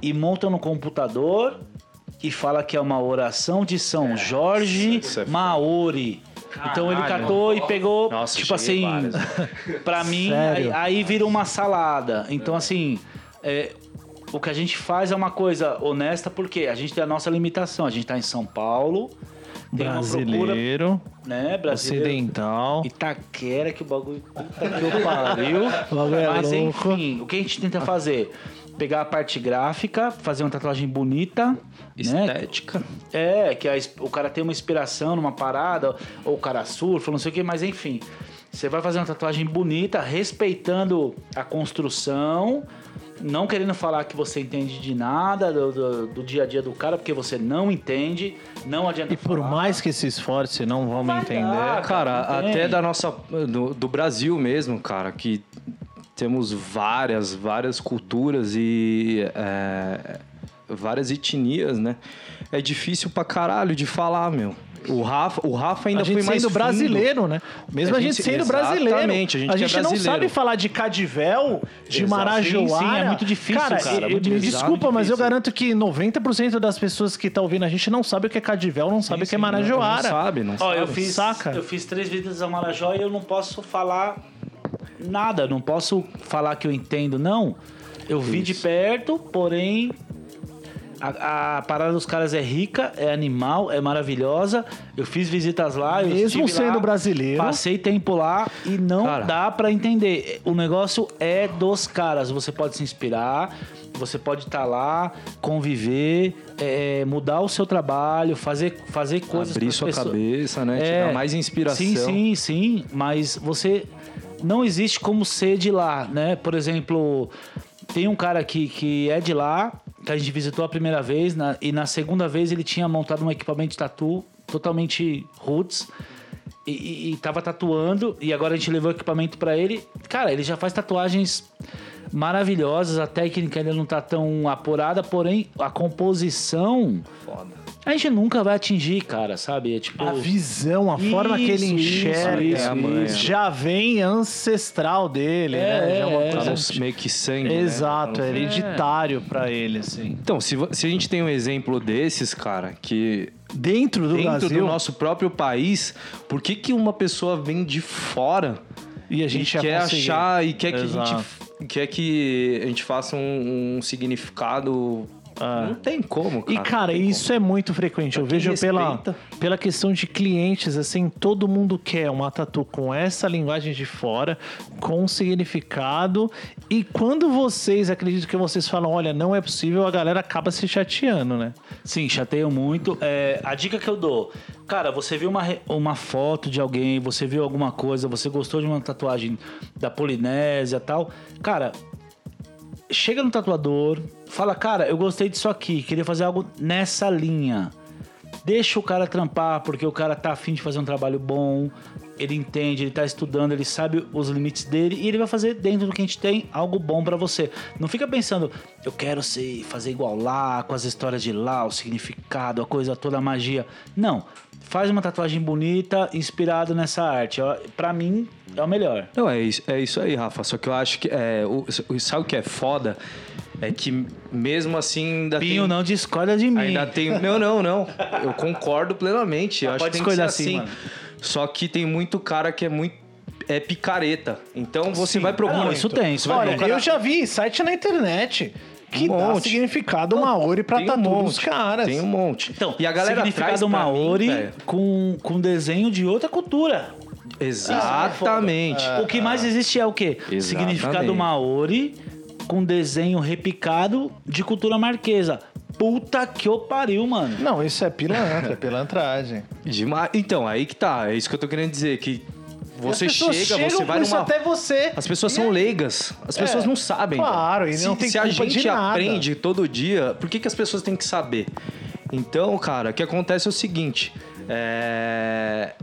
e monta no computador e fala que é uma oração de São Jorge isso é foda. Maori. Então ele catou e pegou, Nossa, tipo assim, pra mim, aí, aí vira uma salada. Então assim, é, o que a gente faz é uma coisa honesta porque a gente tem a nossa limitação. A gente tá em São Paulo, tem uma procura, Brasileiro, né, brasileiro. ocidental. Itaquera, que o bagulho puta que eu pariu. O bagulho é Mas louco. enfim, o que a gente tenta fazer? Pegar a parte gráfica, fazer uma tatuagem bonita, né? Estética. É, que a o cara tem uma inspiração numa parada, ou o cara surfa, não sei o que, mas enfim. Você vai fazer uma tatuagem bonita, respeitando a construção, não querendo falar que você entende de nada do, do- do dia a dia do cara, porque você não entende, não adianta E por falar. mais que se esforce, não vamos Vai entender. dar. Cara, até da nossa. Do, do Brasil mesmo, cara, que temos várias, várias culturas e é, várias etnias, né? É difícil pra caralho de falar, meu. O Rafa, o Rafa ainda a gente foi mais sendo fundo. brasileiro, né? Mesmo a A gente, gente- sendo brasileiro. exatamente, a gente a que é gente não sabe falar de Cadivel, de Exato. Marajoara. Sim, sim, é muito difícil, cara, Cara, é muito me difícil. desculpa, mas eu garanto que 90% das pessoas que estão ouvindo a gente não sabe o que é Cadivel, não sabe o que é Não Marajoara. sabe, não Ó, sabe. eu fiz, Saca? eu fiz três visitas ao Marajó e eu não posso falar nada, não posso falar que eu entendo, não. Eu vi de perto, porém a, a parada dos caras é rica, é animal, é maravilhosa. Eu fiz visitas lá, Mesmo sendo lá, brasileiro. Passei tempo lá e não Cara. dá pra entender. O negócio é dos caras. Você pode se inspirar, você pode estar lá, conviver, é, mudar o seu trabalho, fazer, fazer coisas Abrir sua pessoas. cabeça, né? Te dar mais inspiração. Sim, sim, sim. Mas você não existe como ser de lá, né? Por exemplo, tem um cara aqui que é de lá, que a gente visitou a primeira vez, na- e na segunda vez ele tinha montado um equipamento de tatu totalmente roots. E, e, e tava tatuando, e agora a gente levou o equipamento pra ele. Cara, ele já faz tatuagens maravilhosas, a técnica ainda não tá tão apurada, porém a composição Foda. A gente nunca vai atingir, cara, sabe? É tipo. A visão, a forma que ele Isso, enxerga, isso, É a manha. já vem ancestral dele, É, né? Já é uma é, Tá coisa no meio que sangue. né? Exato, Tá no- é hereditário pra ele, assim. Então, se, se a gente tem um exemplo desses, cara, que Dentro do dentro Brasil, do nosso próprio país, por que, que uma pessoa vem de fora E a gente ia quer achar e quer que a gente quer que a gente faça um, um significado. Não tem como, cara. E, cara, isso é muito frequente. Eu Pra quem vejo pela, respeita. pela questão de clientes, assim, todo mundo quer uma tatu com essa linguagem de fora, com significado. E quando vocês, acredito que vocês falam, olha, não é possível, a galera acaba se chateando, né? Sim, chateio muito. É, a dica que eu dou, cara, você viu uma, uma foto de alguém, você viu alguma coisa, você gostou de uma tatuagem da Polinésia e tal, cara, chega no tatuador, fala, cara, eu gostei disso aqui, queria fazer algo nessa linha. Deixa o cara trampar, porque o cara tá afim de fazer um trabalho bom, ele entende, ele tá estudando, ele sabe os limites dele e ele vai fazer dentro do que a gente tem algo bom pra você. Não fica pensando, eu quero ser, fazer igual lá, com as histórias de lá, o significado, a coisa toda, a magia. Não. Faz uma tatuagem bonita, inspirado nessa arte. Ó, Pra mim, é o melhor. Não, é isso, é isso aí, Rafa. Só que eu acho que. É, o, sabe o que é foda? É que mesmo assim ainda Pinho, tem. não discorda de mim. Ainda tem. Não, não, não. Eu concordo plenamente. Eu Ah, acho pode que tem que ser discordar sim, assim. Só que tem muito cara que é muito. É picareta. Então você Sim. vai procurar. Ah, não, isso tem, isso vai Olha, procurar. eu já vi site na internet que Um dá monte. significado Maori pra Tem um tatu dos caras. Tem um monte. Então, e a galera traz significado mim, Maori velho, com, com desenho de outra cultura. Exatamente. O que mais existe é o quê? Exatamente. Significado Maori com desenho repicado de cultura marquesa. Puta que o pariu, mano. Não, isso é pilantra, é pilantragem. Demais. Então, aí que tá. É isso que eu tô querendo dizer. Que você As pessoas chega, chegam você vai numa. até você. As pessoas são leigas. As pessoas não sabem. claro, e se, não tem se a culpa de gente aprende todo dia, por que, que as pessoas têm que saber? Então, cara, o que acontece é o seguinte: é,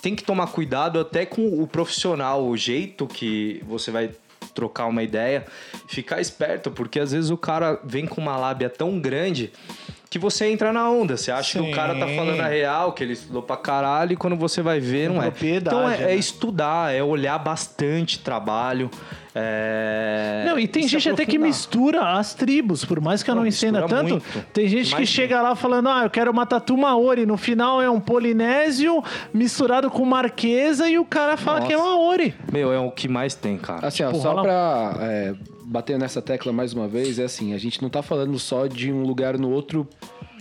tem que tomar cuidado até com o profissional, o jeito que você vai trocar uma ideia, ficar esperto, porque às vezes o cara vem com uma lábia tão grande que você entra na onda. Você acha que Sim. o cara tá falando a real, que ele estudou pra caralho, e quando você vai ver, não é. Então é, é né? estudar, é olhar bastante trabalho. É... Não, e tem se gente até que mistura as tribos, por mais que eu não, Não, ensina mistura tanto. muito. Tem gente que Imagina. chega lá falando: ah, eu quero uma tatu Maori. No final é um polinésio misturado com marquesa e o cara fala Nossa. que é Maori. Meu, é o que mais tem, cara. Assim, ó, Tipo, só rola- pra é, bater nessa tecla mais uma vez, é assim, a gente não tá falando só de um lugar no outro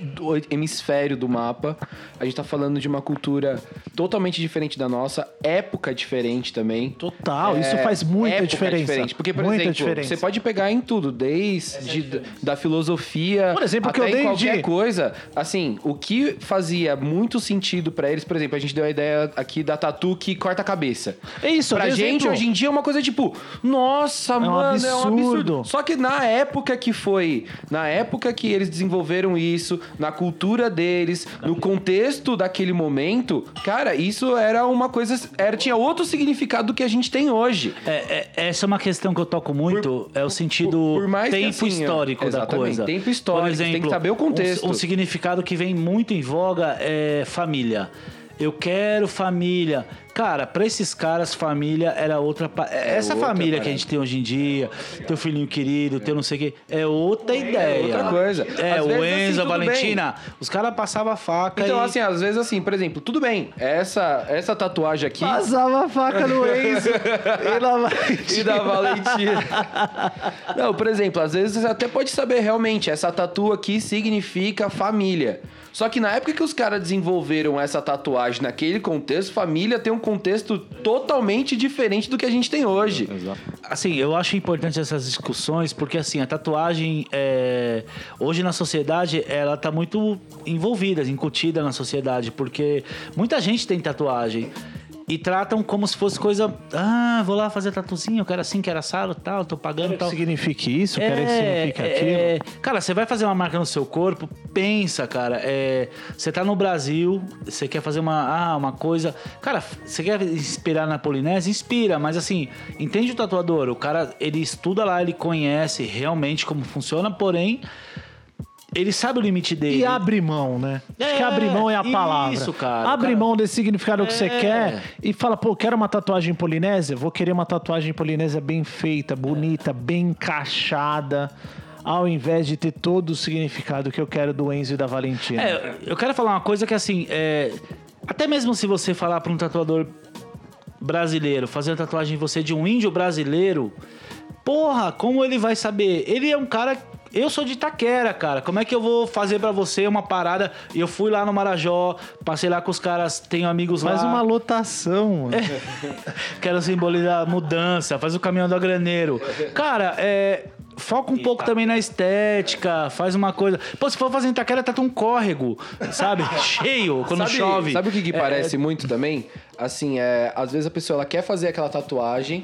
do hemisfério do mapa, a gente tá falando de uma cultura totalmente diferente da nossa, época diferente também. Total, isso É, faz muita época diferença. diferente. Porque, por muita exemplo, diferença. você pode pegar em tudo, desde da filosofia Por exemplo, que até eu dei qualquer de- coisa. Assim, o que fazia muito sentido pra eles, por exemplo, a gente deu a ideia aqui da tatu que corta a cabeça. É isso, Pra gente, exemplo- hoje em dia, é uma coisa tipo, nossa, um mano, é um absurdo. Só que na época que foi, na época que eles desenvolveram isso, na cultura deles, no contexto daquele momento, cara, isso era uma coisa, era, tinha outro significado do que a gente tem hoje. É, é- essa é uma questão que eu toco muito, é o sentido por- por tempo assim, histórico da coisa. tempo histórico, Por você tem que exemplo, saber o contexto. Um, um significado que vem muito em voga é família. Eu quero família. Cara, pra esses caras, família era outra. pa- Essa outra família que a parada. gente tem hoje em dia, teu filhinho querido, teu não sei o quê, é outra ideia. outra coisa. É, Às o vezes, assim, Enzo, a tudo Valentina, os caras passavam a faca Então, e... assim, às vezes assim, por exemplo, tudo bem, essa, essa tatuagem aqui Passava a faca no Enzo e lá vai. e da Valentina. Não, por exemplo, às vezes você até pode saber realmente, essa tatu aqui significa família. Só que na época que os caras desenvolveram essa tatuagem naquele contexto, família tem um contexto totalmente diferente do que a gente tem hoje. Assim, eu acho importante essas discussões porque assim a tatuagem é, hoje na sociedade ela tá muito envolvida, incutida na sociedade porque muita gente tem tatuagem e tratam como se fosse coisa ah vou lá fazer tatuzinho, eu quero assim, quero assado, tal, tô pagando Quero tal. que signifique isso, quero que É, signifique é, aquilo. é. cara, você vai fazer uma marca no seu corpo, pensa, cara. é, você tá no Brasil, você quer fazer uma, ah, uma coisa. Cara, você quer inspirar na Polinésia? Inspira, mas assim, entende o tatuador? O cara, ele estuda lá, ele conhece realmente como funciona, porém, ele sabe o limite dele. E abre mão, né? Acho É, que abre mão é a palavra. isso, cara. Abre Cara- mão desse significado que você É. quer e fala, pô, quero uma tatuagem polinésia? Vou querer uma tatuagem polinésia bem feita, bonita, bem encaixada, ao invés de ter todo o significado que eu quero do Enzo e da Valentina. É, eu quero falar uma coisa que assim, é, até mesmo se você falar para um tatuador brasileiro fazendo tatuagem em você de um índio brasileiro, porra, como ele vai saber? Ele é um cara. Eu sou de Itaquera, cara. Como é que eu vou fazer pra você uma parada? E Eu fui lá no Marajó, passei lá com os caras, tenho amigos Faz lá. uma lotação, mano. Quero simbolizar a mudança, faz o caminhão do graneiro. Cara, é. Foca um pouco também na estética, faz uma coisa. Pô, se for fazer em Itaquera, tá um córrego, sabe? Cheio, quando sabe, chove. Sabe o que, que É, parece muito também? Assim, é, às vezes a pessoa ela quer fazer aquela tatuagem,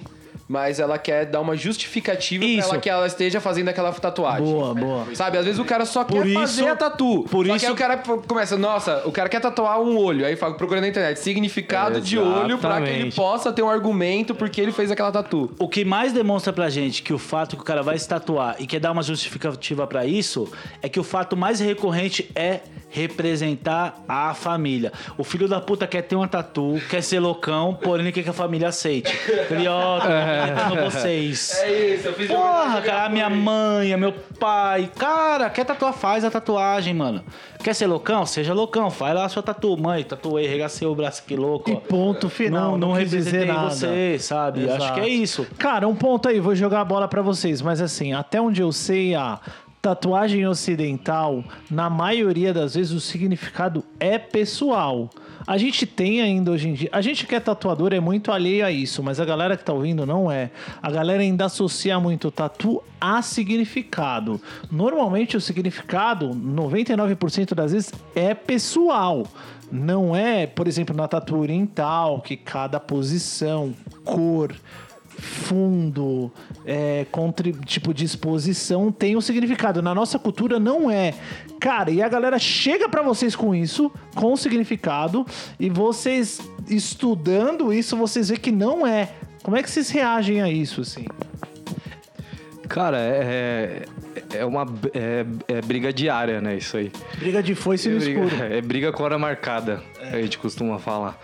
mas ela quer dar uma justificativa Isso. pra ela que ela esteja fazendo aquela tatuagem. Boa, boa. Sabe, às vezes o cara só Por quer isso- fazer a tatu. por só isso- que aí o cara começa, nossa, o cara quer tatuar um olho. Aí fala, procura na internet, significado de olho pra que ele possa ter um argumento porque ele fez aquela tatu. O que mais demonstra pra gente que o fato que o cara vai se tatuar e quer dar uma justificativa pra isso é que o fato mais recorrente é representar a família. O filho da puta quer ter uma tatu, quer ser loucão, porém quer que a família aceite. Ele, ó, tô representando vocês. É isso, eu fiz Porra, cara, a minha mãe, meu pai. Cara, quer tatuar, faz a tatuagem, mano. Quer ser loucão? Seja loucão, faz lá a sua tatu. Mãe, tatuei, regacei o braço aqui louco. E ó. ponto final. Não, não, dizer representei nada. você, sabe? Acho Exato. que é isso. Cara, um ponto aí, vou jogar a bola pra vocês, mas assim, até onde eu sei, a tatuagem ocidental, na maioria das vezes o significado é pessoal. A gente tem ainda hoje em dia. A gente que é tatuador é muito alheio a isso, mas a galera que tá ouvindo não é. A galera ainda associa muito tatu a significado. Normalmente o significado, 99% das vezes, é pessoal. Não é, por exemplo, na tatu oriental, que cada posição, cor, fundo, é, contri- tipo de exposição tem um significado. Na nossa cultura não é. Cara, e a galera chega pra vocês com isso, com significado, e vocês estudando isso, vocês vê que não é. Como é que vocês reagem a isso, assim? Cara, é, é uma é, é briga diária, né? Isso aí. Briga de foice no É briga, escuro. é briga com hora marcada, a gente costuma falar.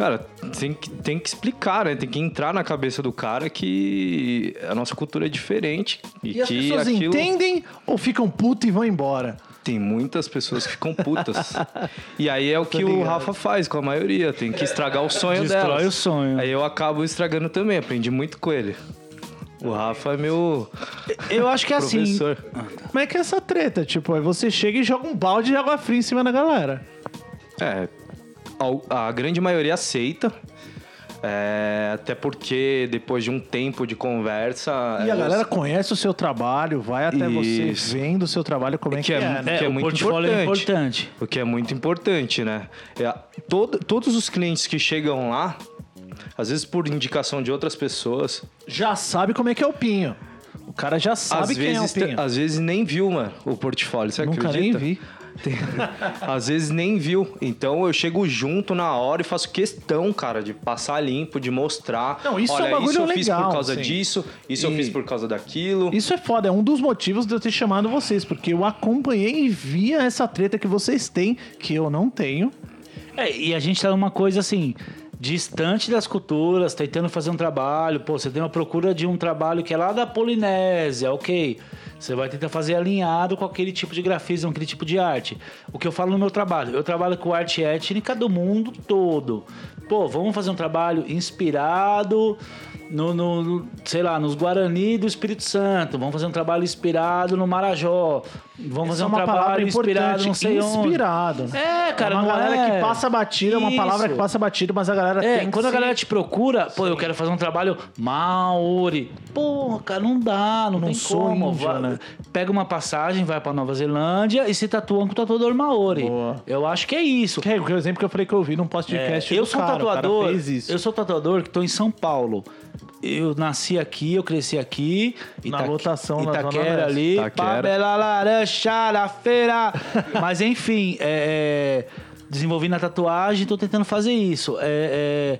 Cara, tem que, tem que explicar, né? Tem que entrar na cabeça do cara que a nossa cultura é diferente. E, E as que pessoas aquilo... entendem ou ficam putas e vão embora? Tem muitas pessoas que ficam putas. e aí é o que o. Rafa faz com a maioria. Tem que estragar o sonho Destrói delas. o sonho. Aí eu acabo estragando também. Aprendi muito com ele. O Rafa é meu Eu acho que é assim. Como é que é essa treta? Tipo, aí você chega e joga um balde de água fria em cima da galera. É, a, grande maioria aceita. É, até porque depois de um tempo de conversa. E a galera conhece o seu trabalho, vai até você Isso. vendo o seu trabalho, como é que, Que é, é- né? que é o muito portfólio é importante. importante. O que é muito importante, né? É, todo- todos os clientes que chegam lá, às vezes por indicação de outras pessoas, Já sabe como é que é o Pinho. O cara já sabe às quem vezes, é o Pinho. às vezes nem viu, mano, o portfólio. Você Nunca acredita? nem vi. Às vezes nem viu. Então eu chego junto na hora e faço questão, cara, de passar limpo, de mostrar. Não, isso é um Olha, bagulho isso eu fiz legal, por causa sim. disso, isso eu E- fiz por causa daquilo. Isso é foda, é um dos motivos de eu ter chamado vocês, porque eu acompanhei e via essa treta que vocês têm, que eu não tenho. É, e a gente tá numa coisa assim, distante das culturas, tentando fazer um trabalho. Pô, você tem uma procura de um trabalho que é lá da Polinésia, ok. Você vai tentar fazer alinhado com aquele tipo de grafismo, aquele tipo de arte. O que eu falo no meu trabalho, eu trabalho com arte étnica do mundo todo. Pô, vamos fazer um trabalho inspirado no, no- no- sei lá, nos Guarani do Espírito Santo. Vamos fazer um trabalho inspirado no Marajó. Vamos fazer é um uma palavra trabalho inspirado não sei onde. inspirado. né? É, cara, é uma galera é... que passa batida, é uma palavra que passa batida, mas a galera É, tem quando a galera te procura, pô, eu quero fazer um trabalho Maori. Porra, cara, não dá, não, Não tem sou como. índio, Vai- né? Pega uma passagem, vai pra Nova Zelândia e se tatua com o tatuador Maori. Boa. Eu acho que é isso. Que é o exemplo que eu falei que eu vi num podcast É, eu sou um cara, tatuador. Eu sou tatuador que estou em São Paulo. Eu nasci aqui, eu cresci aqui. Na lotação, na Zona Itaquera ali. Itaquera. Pá, bela laranja na feira. Mas enfim, é, é, desenvolvi na tatuagem, estou tentando fazer isso. É, é,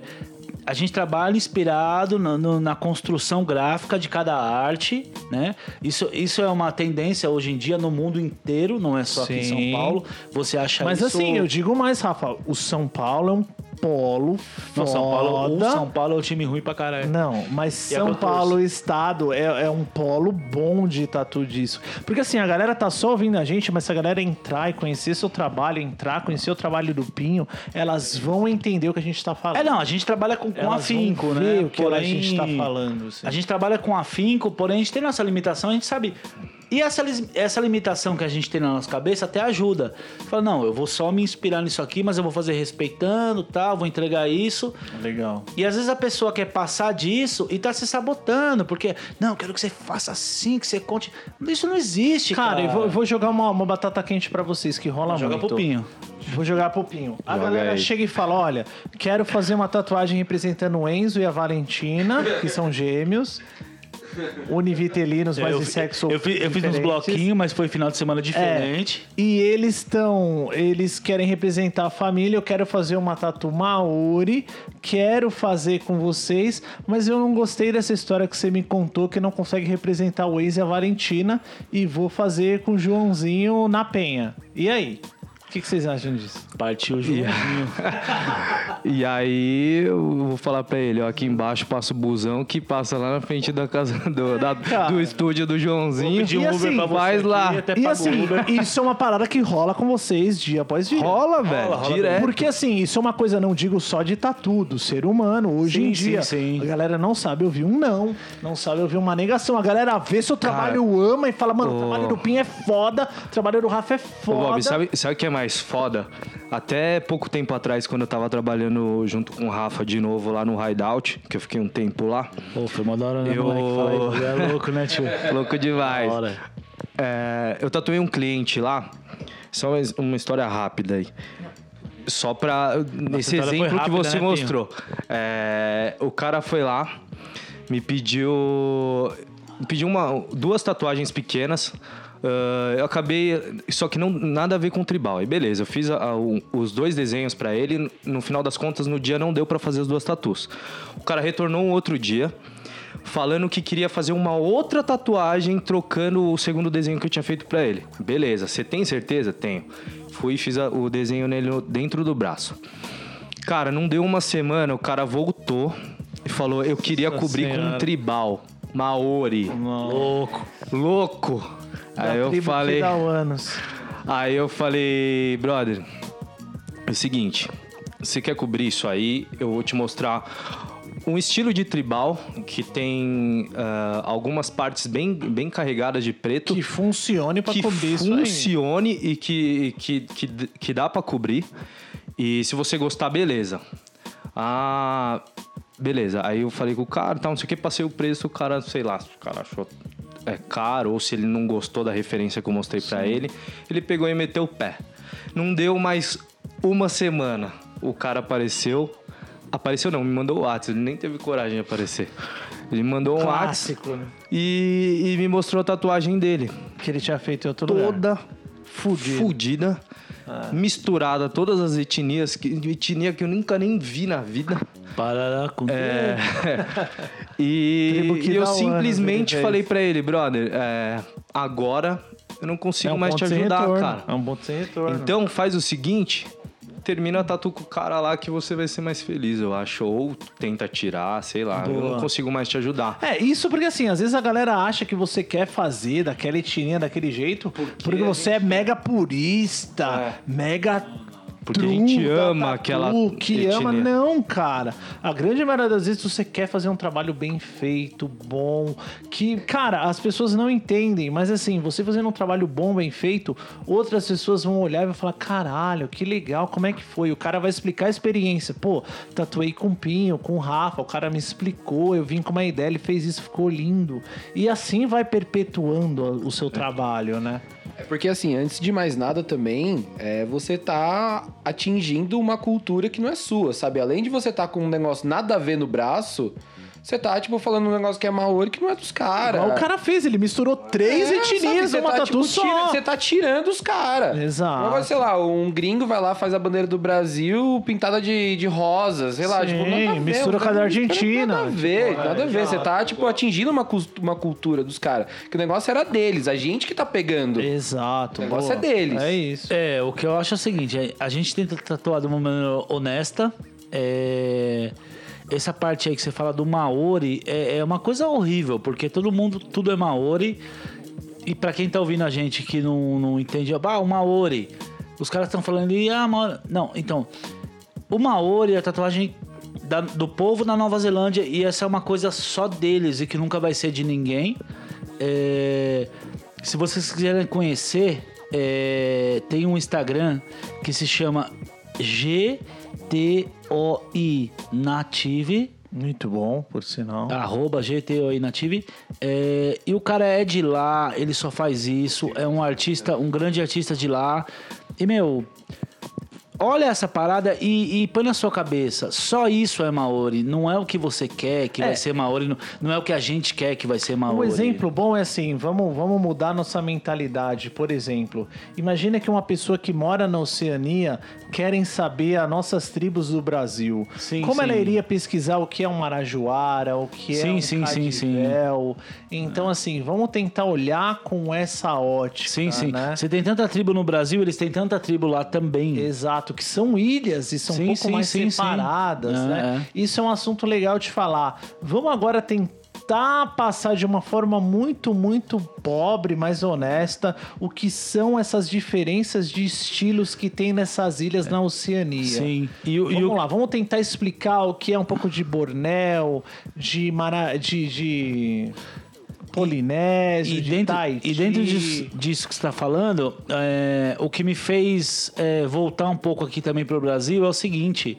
a gente trabalha inspirado no- no- na construção gráfica de cada arte, né? Isso, isso é uma tendência hoje em dia no mundo inteiro, não é só aqui em São Sim. Paulo. Você acha Mas isso... assim, eu digo mais, Rafa, o São Paulo é um polo Não, São Paulo, o. São Paulo é um time ruim pra caralho. Não, mas E a São Paulo Estado é, é um polo bom de tatu disso. Porque assim, a galera tá só ouvindo a gente, mas se a galera entrar e conhecer seu trabalho, entrar, conhecer o trabalho do Pinho, elas vão entender o que a gente tá falando. É, não, a gente trabalha com, com Elas afinco, né? o que a gente tá falando. assim. A gente trabalha com afinco, porém a gente tem nossa limitação, a gente sabe. E essa, essa limitação que a gente tem na nossa cabeça até ajuda. Fala, não, eu vou só me inspirar nisso aqui, mas eu vou fazer respeitando, tal, vou entregar isso. Legal. E às vezes a pessoa quer passar disso e tá se sabotando, porque, não, eu quero que você faça assim, que você conte. Isso não existe, cara. Cara, eu vou, eu vou jogar uma, uma batata quente pra vocês que rola Joga muito. pro Pinho. Vou jogar pro Pinho. A Joga galera aí. chega e fala: olha, quero fazer uma tatuagem representando o Enzo e a Valentina, que são gêmeos. Univitelinos, mas eu, de sexo eu, fi- eu fiz uns bloquinhos, mas foi final de semana diferente. E eles estão. Eles querem representar a família. Eu quero fazer uma tatu Maori. Quero fazer com vocês. Mas eu não gostei dessa história que você me contou que não consegue representar o Waze e a Valentina. E vou fazer com o Joãozinho na Penha. E aí? O que, que vocês acham disso? Partiu o Joãozinho. E aí eu vou falar pra ele, ó, aqui embaixo passa o busão que passa lá na frente da casa do, da- do estúdio do Joãozinho. pedir um E Uber assim, pra você faz lá. até E pago assim, Uber. isso é uma parada que rola com vocês dia após dia. Rola, velho, rola direto. Porque assim, isso é uma coisa, não digo só de tatu, do ser humano. Hoje Sim, em dia, sim, sim. a galera não sabe ouvir um não, não sabe ouvir uma negação. A galera vê seu trabalho, ama e fala, mano, o Ô. trabalho do Pin é foda, o trabalho do Rafa é Ô, foda. Bob, sabe, sabe o que é mais foda? Até pouco tempo atrás, quando eu tava trabalhando junto com o Rafa de novo lá no Hideout, que eu fiquei um tempo lá, Pô, foi uma da hora, né, Eu- moleque? Fala aí, bagulho é louco, né, tio? louco demais. É, eu tatuei um cliente lá, só uma- história rápida aí. Só pra. Nesse exemplo que rápida, você né, mostrou. É, o cara foi lá, me pediu. Pediu uma, duas tatuagens pequenas. Ah, eu acabei. Só que não nada a ver com tribal. Aí beleza, eu fiz a- a- o- os dois desenhos pra ele. No final das contas, no dia não deu pra fazer as duas tatus. O cara retornou um outro dia falando que queria fazer uma outra tatuagem trocando o segundo desenho que eu tinha feito pra ele. Beleza, você tem certeza? Tenho. Fui e fiz a- o desenho nele dentro do braço. Cara, não deu uma semana, o cara voltou e falou: Eu queria Nossa cobrir com um Senhora. tribal. Maori. Louco. Louco. Aí eu falei. que. Aí eu falei, brother, é o seguinte, você quer cobrir isso aí? Eu vou te mostrar um estilo de tribal que tem ah, algumas partes bem, bem carregadas de preto. Que funcione pra que cobrir isso aí. funcione e que, que, que, que dá pra cobrir. E se você gostar, beleza. Ah, beleza. Aí eu falei com o cara, tal, não sei o que, passei o preço, o cara, sei lá, o cara achou é, caro ou se ele não gostou da referência que eu mostrei pra ele, ele pegou e meteu o pé. Não deu mais uma semana. O cara apareceu. Apareceu não, me mandou o WhatsApp, ele nem teve coragem de aparecer. Ele mandou um WhatsApp Clássico, né? e, e me mostrou a tatuagem dele Que ele tinha feito em outro lugar. toda Fudido. fudida, Ah. misturada, todas as etnias, que, etnia que eu nunca nem vi na vida. Parará com É, e, e eu simplesmente ano, falei pra ele, brother, é, agora eu não consigo É um mais te ajudar, cara. É um ponto sem retorno. Então faz o seguinte, termina a tatu com o cara lá que você vai ser mais feliz, eu acho. Ou tenta tirar, sei lá. Eu Boa. não consigo mais te ajudar. É, isso porque assim, às vezes a galera acha que você quer fazer daquela etnia daquele jeito porque, você é mega purista, É. mega. Porque a gente ama tatu, aquela que etnia. ama não cara. A grande maioria das vezes você quer fazer um trabalho bem feito bom que cara as pessoas não entendem. Mas assim você fazendo um trabalho bom bem feito outras pessoas vão olhar e vão falar caralho que legal como é que foi? O cara vai explicar a experiência. Pô tatuei com o Pinho com o Rafa o cara me explicou eu vim com uma ideia ele fez isso ficou lindo. E assim vai perpetuando o seu trabalho né É porque, assim, antes de mais nada também, é, você tá atingindo uma cultura que não é sua, sabe? Além de você tá com um negócio nada a ver no braço, você tá, tipo, falando um negócio que é Maori que não é dos caras. O cara fez ele misturou três É, etnias numa tá, tatu tipo, só tira- Você tá tirando os caras. Exato. Agora, sei lá, um gringo vai lá, faz a bandeira do Brasil pintada de, de rosa, sei lá, Sim, tipo, nada ver, mistura não com a da Argentina. Nada a ver, Tipo, nada a ver. Você tá, tipo, atingindo uma, uma cultura dos caras. Que o negócio era deles, a gente que tá pegando. Exato. O negócio boa. é deles. É isso. É, o que eu acho é o seguinte: a gente tenta tatuar de uma maneira honesta, é, essa parte aí que você fala do Maori é, é uma coisa horrível, porque todo mundo, tudo é Maori. E pra quem tá ouvindo a gente que não, não entende, ah, o Maori. Os caras estão falando ah, Maori. Não, então, o Maori é a tatuagem da- do povo na Nova Zelândia e essa é uma coisa só deles e que nunca vai ser de ninguém. É, se vocês quiserem conhecer, é, tem um Instagram que se chama GTOI Native. Muito bom, por sinal. Arroba GTOI Native. É, e o cara é de lá, ele só faz isso. É um artista, um grande artista de lá. E, meu, olha essa parada e, e põe na sua cabeça. Só isso é Maori. Não é o que você quer que vai ser Maori. Não, não é o que a gente quer que vai ser Maori. Um exemplo bom é assim, vamos, vamos mudar nossa mentalidade. Por exemplo, imagina que uma pessoa que mora na Oceania querem saber as nossas tribos do Brasil. Sim, Como ela sim. iria pesquisar o que é um marajoara, o que é Sim, um sim, sim, sim. Então, assim, vamos tentar olhar com essa ótica, Sim, sim. né? Você tem tanta tribo no Brasil, eles têm tanta tribo lá também. Exato, que são ilhas e são Sim, um pouco sim, mais sim, separadas, É, né? Isso é um assunto legal de falar. Vamos agora tentar passar de uma forma muito, muito pobre, mas honesta, o que são essas diferenças de estilos que tem nessas ilhas na Oceania. Sim. E, e Vamos o, lá, vamos tentar explicar o que é um pouco de Bornéu, de, Mara, de, de Polinésio, e de dentro, Tahiti. e dentro disso, disso que você está falando, é, o que me fez é, voltar um pouco aqui também para o Brasil é o seguinte: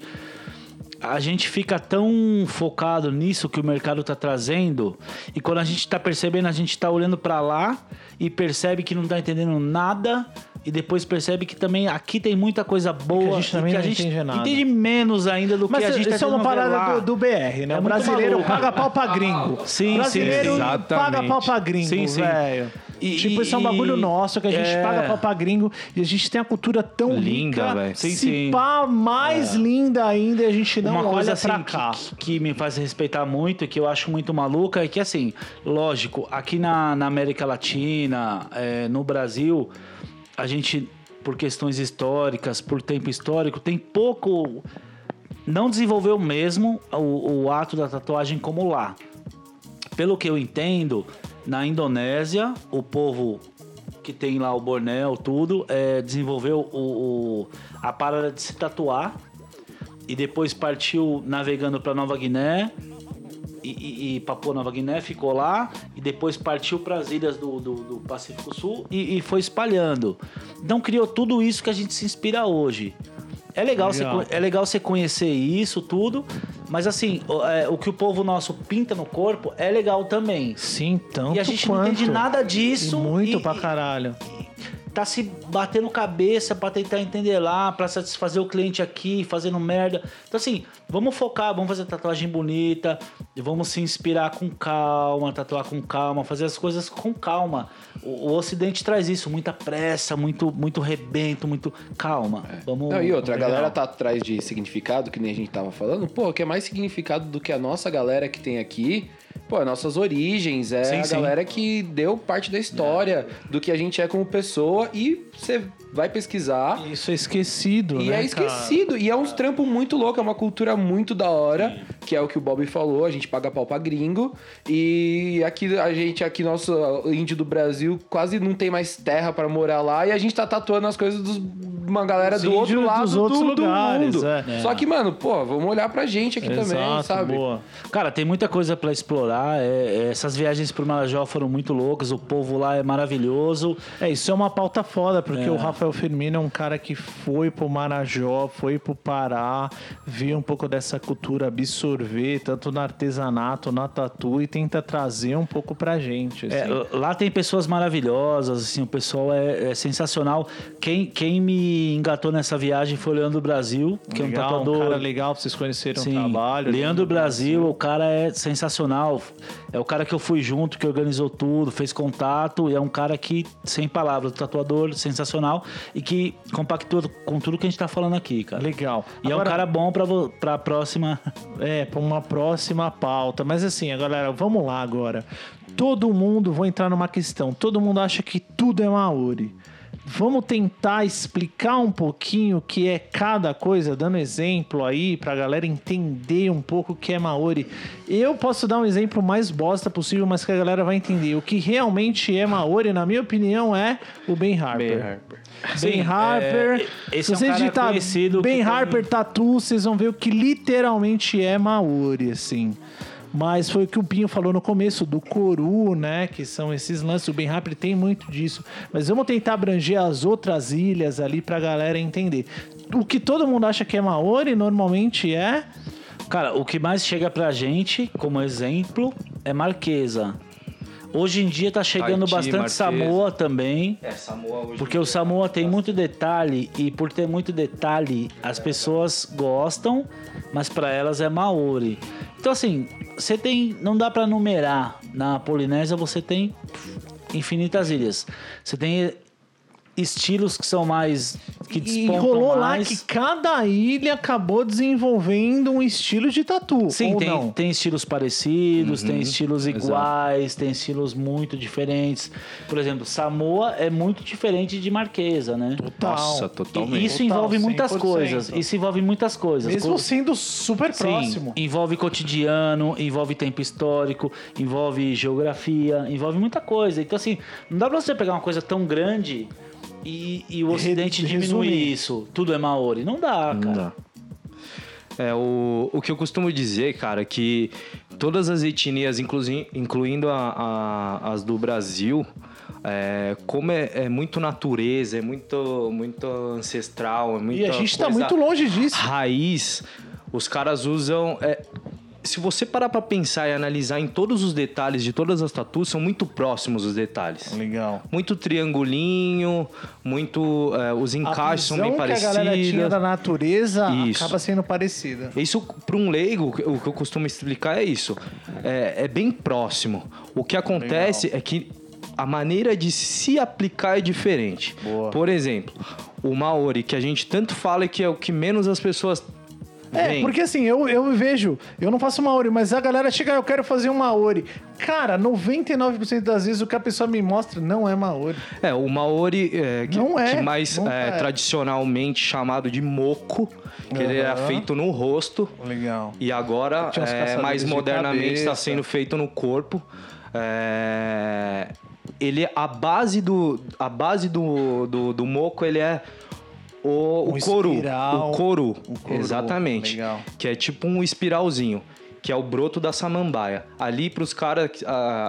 a gente fica tão focado nisso que o mercado está trazendo, e quando a gente está percebendo, a gente está olhando para lá e percebe que não está entendendo nada. E depois percebe que também aqui tem muita coisa boa a gente também que a não gente entende nada. entende menos ainda do Mas que a gente isso tá é uma parada do, do BR, né? É o brasileiro maluco. paga pau pra gringo. Sim, o brasileiro sim, paga pau pra gringo, Sim, sim. velho. E- tipo, isso é um bagulho nosso que a gente é. paga pau pra gringo e a gente tem a cultura tão Linda, rica, velho. Sim, se sim. pá mais linda ainda e a gente não uma coisa olha assim pra cá. que- que me faz respeitar muito, que eu acho muito maluca, é que assim, lógico, aqui na, na América Latina, é, no Brasil, a gente, por questões históricas, por tempo histórico, tem pouco. Não desenvolveu mesmo o, o ato da tatuagem como lá. Pelo que eu entendo, na Indonésia, o povo que tem lá o Bornéu, tudo, é, desenvolveu o, o- a parada de se tatuar e depois partiu navegando para Nova Guiné e, e, e Papua Nova Guiné ficou lá e depois partiu para as ilhas do, do, do Pacífico Sul e, e foi espalhando. Então criou tudo isso que a gente se inspira hoje. É legal, Legal. Você, é legal você conhecer isso tudo, mas assim, o, é, o que o povo nosso pinta no corpo é legal também. Sim, tanto e a gente quanto. não entende nada disso. E muito e- pra caralho. Tá se batendo cabeça pra tentar entender lá, pra satisfazer o cliente aqui, fazendo merda. Então assim, vamos focar, vamos fazer tatuagem bonita, e vamos se inspirar com calma, tatuar com calma, fazer as coisas com calma. O, o Ocidente traz isso, muita pressa, muito muito rebento, muito calma. Vamos Não, e outra, a galera tá atrás de significado, que nem a gente tava falando, pô, que é mais significado do que a nossa galera que tem aqui. Pô, é nossas origens, é Sim, a sim. galera que deu parte da história, do que a gente é como pessoa, e você vai pesquisar. Isso é esquecido, E né, é cara? esquecido. E é uns trampos muito louco, é uma cultura muito da hora, que é o que o Bob falou, a gente paga pau pra gringo. E aqui a gente, aqui, nosso índio do Brasil, quase não tem mais terra pra morar lá. E a gente tá tatuando as coisas dos uma galera Os do outro lado dos outros do, do lugares, mundo. é. Só que, mano, pô, vamos olhar pra gente aqui também, Exato, sabe? boa. Cara, tem muita coisa pra explorar. É- é, essas viagens pro Marajó foram muito loucas. O povo lá é maravilhoso. É, isso é uma pauta foda, porque o Rafael Firmino é um cara que foi pro Marajó, foi pro Pará, viu um pouco dessa cultura absorver, tanto no artesanato, na tatu, e tenta trazer um pouco pra gente. É, assim. lá tem pessoas maravilhosas, assim, o pessoal é, é sensacional. Quem, quem me engatou nessa viagem foi o Leandro Brasil, que é um legal, tatuador. um cara legal pra vocês conhecerem Sim, o trabalho. Leandro Brasil, o cara é sensacional. É o cara que eu fui junto, que organizou tudo, fez contato, e é um cara que, sem palavras, tatuador sensacional e que compactua com tudo que a gente tá falando aqui, cara. Legal. E é um Agora- cara bom pra, pra próxima. É, pra uma próxima pauta. Mas assim, galera, vamos lá agora. Todo mundo, vou entrar numa questão. Todo mundo acha que tudo é Maori. Vamos tentar explicar um pouquinho o que é cada coisa, dando exemplo aí pra galera entender um pouco o que é Maori. Eu posso dar um exemplo mais bosta possível, mas que a galera vai entender. O que realmente é Maori, na minha opinião, é o Ben Harper. Ben Harper. Ben Sim, Harper. é, esse Se é um digitar Ben que tem- Harper Tatu, vocês vão ver o que literalmente é Maori, assim. Mas foi o que o Pinho falou no começo, do Coru, né? Que são esses lances. O Ben Harper tem muito disso. Mas vamos tentar abranger as outras ilhas ali pra galera entender. O que todo mundo acha que é Maori, normalmente é... Cara, o que mais chega pra gente, como exemplo, é Marquesa. Hoje em dia tá chegando bastante Marquesa. Samoa também. É, Samoa hoje. Porque o Samoa tem muito detalhe e por ter muito detalhe, as pessoas gostam, mas pra elas é Maori. Então assim, você tem, não dá pra numerar. Na Polinésia você tem infinitas ilhas. Você tem estilos que são mais que E rolou lá mais. que cada ilha acabou desenvolvendo um estilo de tatu. Sim, ou tem, não? tem estilos parecidos, tem estilos exato. iguais, tem estilos muito diferentes. Por exemplo, Samoa é muito diferente de Marquesa, né? Total. Nossa, E totalmente. isso Total, envolve muitas 100%. coisas. Isso envolve muitas coisas. Mesmo Co- sendo super Sim, próximo. envolve cotidiano, envolve tempo histórico, envolve geografia, envolve muita coisa. Então, assim, não dá pra você pegar uma coisa tão grande e, e o Ocidente Re- diminuir resumir. isso. Tudo é Maori. Não dá, cara. Não dá. É, o, o que eu costumo dizer, cara, que todas as etnias, incluindo a- a- as do Brasil, é, como é, é muito natureza, é muito, muito ancestral, é muita E a gente tá coisa muito longe disso. raiz, os caras usam... é, se você parar pra pensar e analisar em todos os detalhes de todas as tatuas, são muito próximos os detalhes. Legal. Muito triangulinho, muito... é, os encaixes são bem visão que a galera tinha parecidos. da natureza Isso. acaba sendo parecida. Isso, para um leigo, o que eu costumo explicar é isso. É, é bem próximo. O que acontece é que a maneira de se aplicar é diferente. Boa. Por exemplo, o Maori, que a gente tanto fala que é o que menos as pessoas É, veem. porque assim, eu, eu vejo, eu não faço Maori, mas a galera chega, eu quero fazer um Maori. Cara, 99% das vezes o que a pessoa me mostra não é Maori. É, o Maori, é, que, Não é, que mais não é, é. tradicionalmente chamado de moco, que ele era Aham. feito no rosto. Legal. E agora, é, mais de modernamente, está sendo feito no corpo. É, ele, a base do, a base do, do, do moco, ele é o, Um o couro. espiral. O couro, Um exatamente. legal. Que é tipo um espiralzinho. Que é o broto da samambaia. Ali pros caras,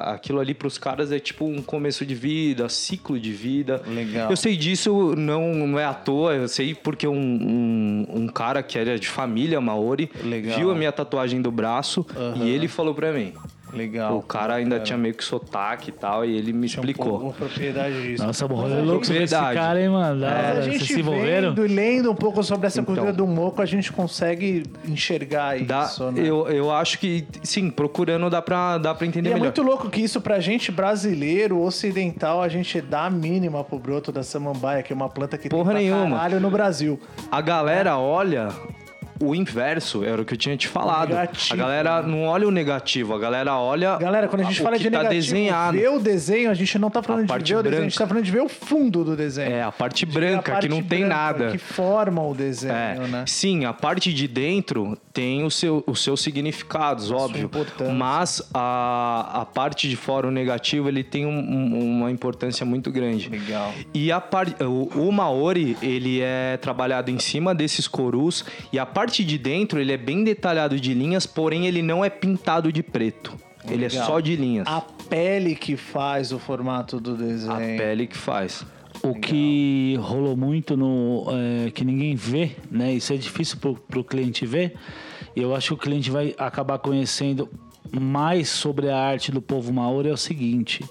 aquilo ali pros caras é tipo um começo de vida, ciclo de vida. Legal. Eu sei disso, não, não é à toa, eu sei porque um, um, um cara que era de família maori Legal. viu a minha tatuagem do braço Aham. e ele falou pra mim. Legal. o cara ainda tinha meio que sotaque e tal, e ele me Tinha um explicou. uma propriedade disso. Nossa, morreu a louco sobre esse Verdade. cara, hein, mano? Hora. a Vocês gente se envolveram? vendo e lendo um pouco sobre essa Então. cultura do moco, a gente consegue enxergar Dá- isso, né? eu, eu acho que, sim, procurando dá pra, dá pra E entender é melhor. muito louco que isso pra gente brasileiro, ocidental, a gente dá a mínima pro broto da samambaia, que é uma planta que Porra tem pra nenhuma. caralho no Brasil. A galera olha o inverso, era o que eu tinha te falado. negativo, a galera né? não olha o negativo, a galera olha Galera, quando a gente fala de tá negativo, desenhado. ver o desenho, a gente não tá falando A de parte ver o desenho, a gente branca. tá falando de ver o fundo do desenho. É, a parte branca, a que não parte tem branca, nada. Que forma o desenho, É, né? Sim, a parte de dentro tem o seu, os seus significados, óbvio. importância. Mas a, a parte de fora, o negativo, ele tem um- um- uma importância muito grande. Legal. E a par... o, o Maori, ele é trabalhado em cima desses corus. E a parte de dentro, ele é bem detalhado de linhas, porém ele não é pintado de preto. Ele é Legal. só de linhas. A pele que faz o formato do desenho. A pele que faz. O que rolou muito no é, que ninguém vê, né? Isso é difícil pro, pro cliente ver. E eu acho que o cliente vai acabar conhecendo mais sobre a arte do povo maori é o seguinte,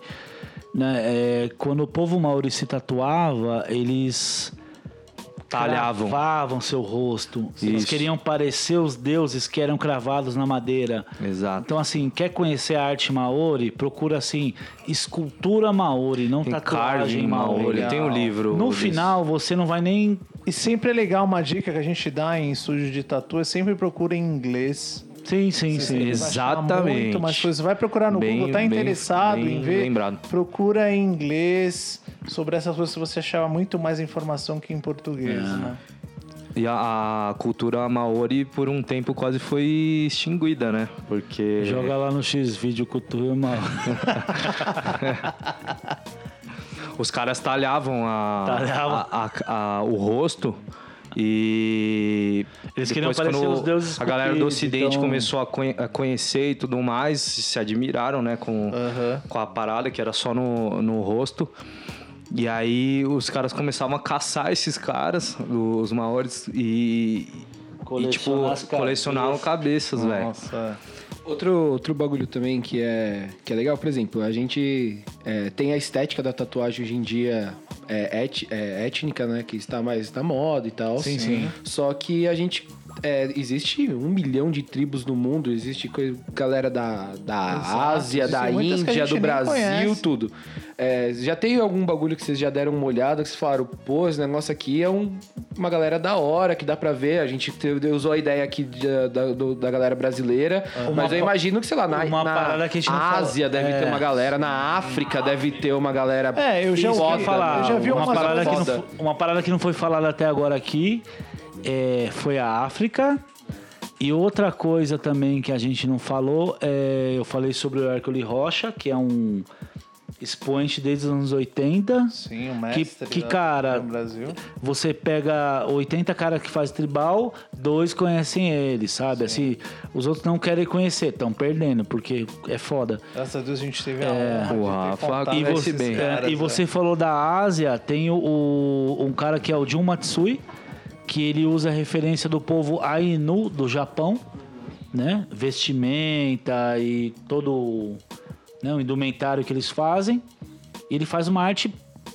né? É, quando o povo maori se tatuava, eles Talhavam. cravavam seu rosto. Eles Isso. queriam parecer os deuses que eram cravados na madeira. Exato. Então, assim, quer conhecer a arte maori? Procura, assim, escultura maori, não Tem tatuagem maori. Maori, tem um livro. No desse. final, você não vai nem. E sempre é legal, uma dica que a gente dá em estúdio de tatu é sempre procura em inglês. Sim, sim, sim. Vai chamar Exatamente. Muito, você vai procurar no Bem- Google, tá bem- interessado bem em ver, lembrado. procura em inglês sobre essas coisas, você achava muito mais informação que em português, É. né? E a, a cultura maori, por um tempo, quase foi extinguida, né? Porque. Joga lá no X vídeo cultura, mano. Os caras talhavam, a, Talhavam. a- a- a- o rosto e. Eles queriam depois, parecer quando os deuses A galera do Ocidente então- começou a, conhe- a conhecer e tudo mais, se admiraram, né? Com, com a parada que era só no, no rosto. E aí os caras começavam a caçar esses caras, os maores, e. E, tipo, Colecionar as colecionavam cabeças, velho. Nossa. Outro, outro bagulho também que é, que é legal, por exemplo, a gente é, tem a estética da tatuagem hoje em dia é, et- é, étnica, né? Que está mais na moda e tal. Sim, sim. Só que a gente. É, existe um milhão de tribos no mundo, existe galera da, da Exato, Ásia, da Índia, do Brasil, conhece. tudo. É, já tem algum bagulho que vocês já deram uma olhada, que vocês falaram, pô, esse negócio aqui é um- uma galera da hora, que dá pra ver. A gente teve- usou a ideia aqui de- da, do- da galera brasileira, Uma mas eu imagino que, sei lá, na, uma na parada que a gente não falou. Ásia deve É. ter uma galera, na África deve ter uma galera. É, eu já ouvi falar. Eu já vi uma parada, que não, uma parada que não foi falada até agora aqui é, foi a África. E outra coisa também que a gente não falou, é, eu falei sobre o Hércules Rocha, que é um expoente desde os anos 80. Sim, o mestre que, da- cara, no Brasil. você pega 80 caras que faz tribal, dois conhecem ele, sabe? Assim, os outros não querem conhecer, estão perdendo, porque é foda. Graças a Deus a gente teve a É. ter Rafa contato E você- bem. É, caras, e você falou da Ásia, tem o, o- um cara que é o Jun Matsui, que ele usa a referência do povo Ainu do Japão, né? Vestimenta e todo né, o indumentário que eles fazem. E ele faz uma arte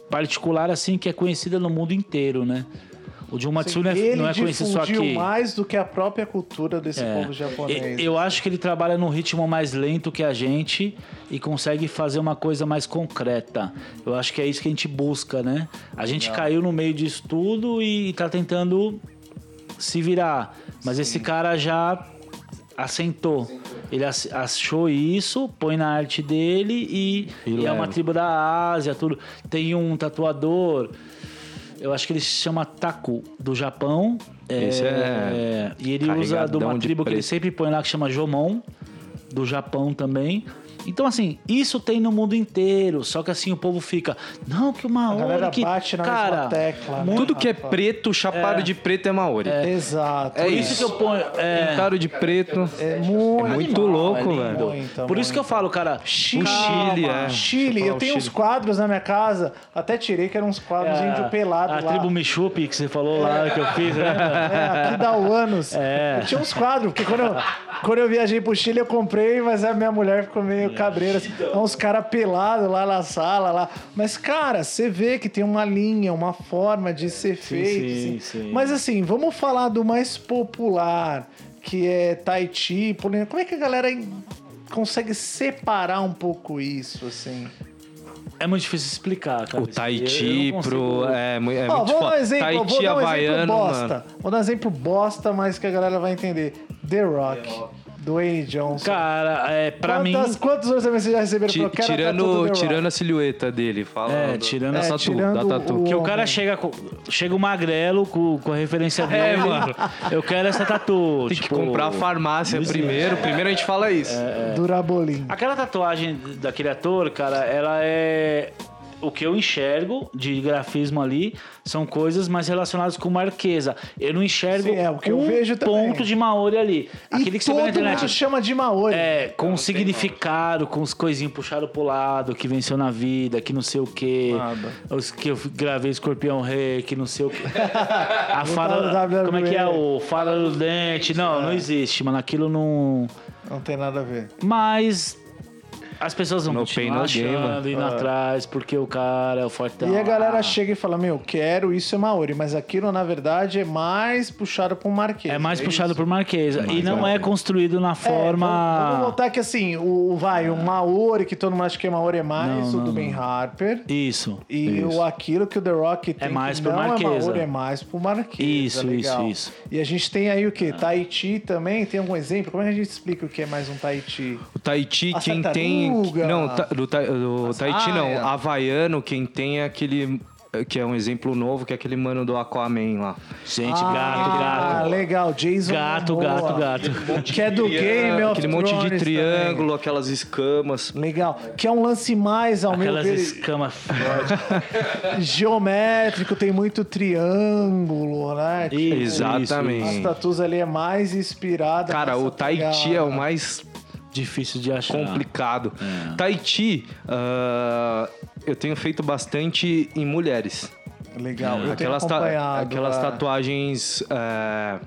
particular assim que é conhecida no mundo inteiro, né? O não é, Ele não é conhecido só aqui. mais do que a própria cultura desse É. povo japonês. Eu acho que ele trabalha num ritmo mais lento que a gente e consegue fazer uma coisa mais concreta. Eu acho que é isso que a gente busca, né? A gente caiu no meio disso tudo e tá tentando se virar. Mas esse cara já assentou. Ele achou isso, põe na arte dele e, E e é uma tribo da Ásia, tudo. Tem um tatuador, eu acho que ele se chama Taku, do Japão. Esse é E ele usa de uma tribo que ele sempre põe lá que chama Jomon, do Japão também. Então, assim, isso tem no mundo inteiro. Só que assim o povo fica. Não, que uma A galera que. bate na cara, mesma tecla, né? Tudo que é preto, chapado de preto é maori. Exato. É isso isso. que eu ponho. É, Pintaram de preto. É muito, É muito animal, louco, é velho. Muito, Por isso que eu falo, cara. Chile, O Chile, é. Chile, eu tenho o uns Chile. quadros na minha casa, até tirei que eram uns quadros É, índio pelado a lá. tribo Michupi que você falou lá que eu fiz, né? É, aqui dá o anos. É. Eu tinha uns quadros, porque quando eu, quando eu viajei pro Chile eu comprei, mas a minha mulher ficou meio cabreira. Assim, Então. uns caras pelados lá na sala. lá. Mas, cara, você vê que tem uma linha, uma forma de ser feito. sim, assim. sim. Mas assim, vamos falar do mais popular, que é Tai Chi, Polinésia. Como é que a galera consegue separar um pouco isso, assim? É muito difícil explicar, cara. O Chi pro. É, é Ó, muito vou dar um exemplo, Tai vou dar um exemplo bosta. mano. Vou dar um exemplo bosta, mas que a galera vai entender. The Rock, Dwayne Johnson. Cara, é, pra mim. Quantas, Quantos orçamentos vocês já receberam? Ti- a do tirando, Rock. tirando a silhueta dele, fala. É, do- tirando É, tatu, tirando da tatu. o- Que o cara chega com, chega o magrelo com, com a referência dele. É, mano. Eu quero essa tatu. Tem que tipo, comprar a farmácia primeiro. Primeiro a gente fala isso. Durabolim. Aquela tatuagem daquele ator, cara, ela é. O que eu enxergo de grafismo ali são coisas mais relacionadas com marquesa. Eu não enxergo Sim, é, o que eu um vejo também. ponto de Maori ali. Aquele e que você vê na todo internet. chama de Maori. É, com significado, com os coisinhos puxados pro lado, que venceu na vida, que não sei o quê. Nada. Os que eu gravei Escorpião Rei, que não sei o quê. A do fada. Como é que é? O fada do dente. Não, não existe, mano. Aquilo não. Não tem nada a ver. Mas. As pessoas vão No continuar pain, no gain, achando, indo atrás, porque o cara é o fortão. E a galera Ah, chega e fala, meu, quero, isso é Maori, mas aquilo, na verdade, é mais puxado pro Marquês. É mais é puxado isso? por Marquês. E Mais não é Marquês. construído na É, forma... vamos, vamos notar que assim, o vai, o Maori, que todo mundo acha que é Maori, é mais Não, o do não, Ben não. Harper. Isso. E Isso. o, aquilo que o The Rock tem mais que pro não é Marquesa. Maori, é mais pro Marquês. Isso, é legal. isso, isso. E a gente tem aí o quê? Tahiti também, tem algum exemplo? Como é que a gente explica o que é mais um Tahiti? O Tahiti, quem tartaruga. Tem. Não, ta- do, Ta- do As Tahiti não. aias. Havaiano, quem tem é aquele. Que é um exemplo novo, que é aquele mano do Aquaman lá. Gente, ah, gato, gato. legal, Jason Gato, Momoa. gato, gato. Que é do Game of Aquele monte de triângulo, aquelas escamas. também. Legal. Que é um lance mais, ao meu Aquelas escamas fortes. geométrico, tem muito triângulo, né? Isso, Exatamente. As tatuas ali é mais inspirada. Cara, o Tahiti é o mais Difícil de achar. complicado. Tahiti, ah, eu tenho feito bastante em mulheres. Legal. Eu aquelas, tenho ta- aquelas é. tatuagens. é,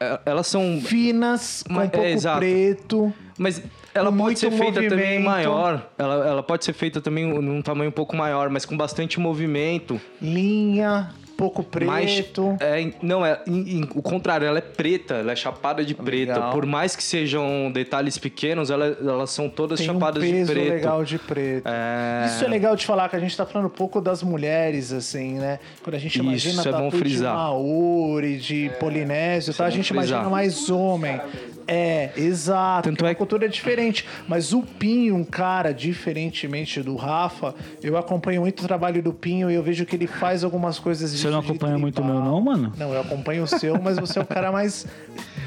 é, Elas são. finas, com Mas- um pouco é, exato. preto. Mas ela pode ser feita também movimento. maior. Ela, ela pode ser feita também num tamanho um pouco maior, mas com bastante movimento. linha, pouco Mais, preto. é, não, é em- em- o contrário, ela é preta, ela é chapada de preta. Legal. Por mais que sejam detalhes pequenos, ela- elas são todas Tem um chapadas de peso preto. legal de preto. É, Isso é legal de falar, que a gente tá falando um pouco das mulheres, assim, né? Quando a gente Isso, imagina isso é bom tatu de frisar. Maori, de Polinésio, tá? a bom gente frisar. imagina mais homem. É, exato. Tanto é a cultura é diferente. Mas o Pinho, um cara, diferentemente do Rafa, eu acompanho muito o trabalho do Pinho e eu vejo que ele faz algumas coisas Você não acompanha muito o meu, não, mano? Não, eu acompanho o seu, mas você é o cara mais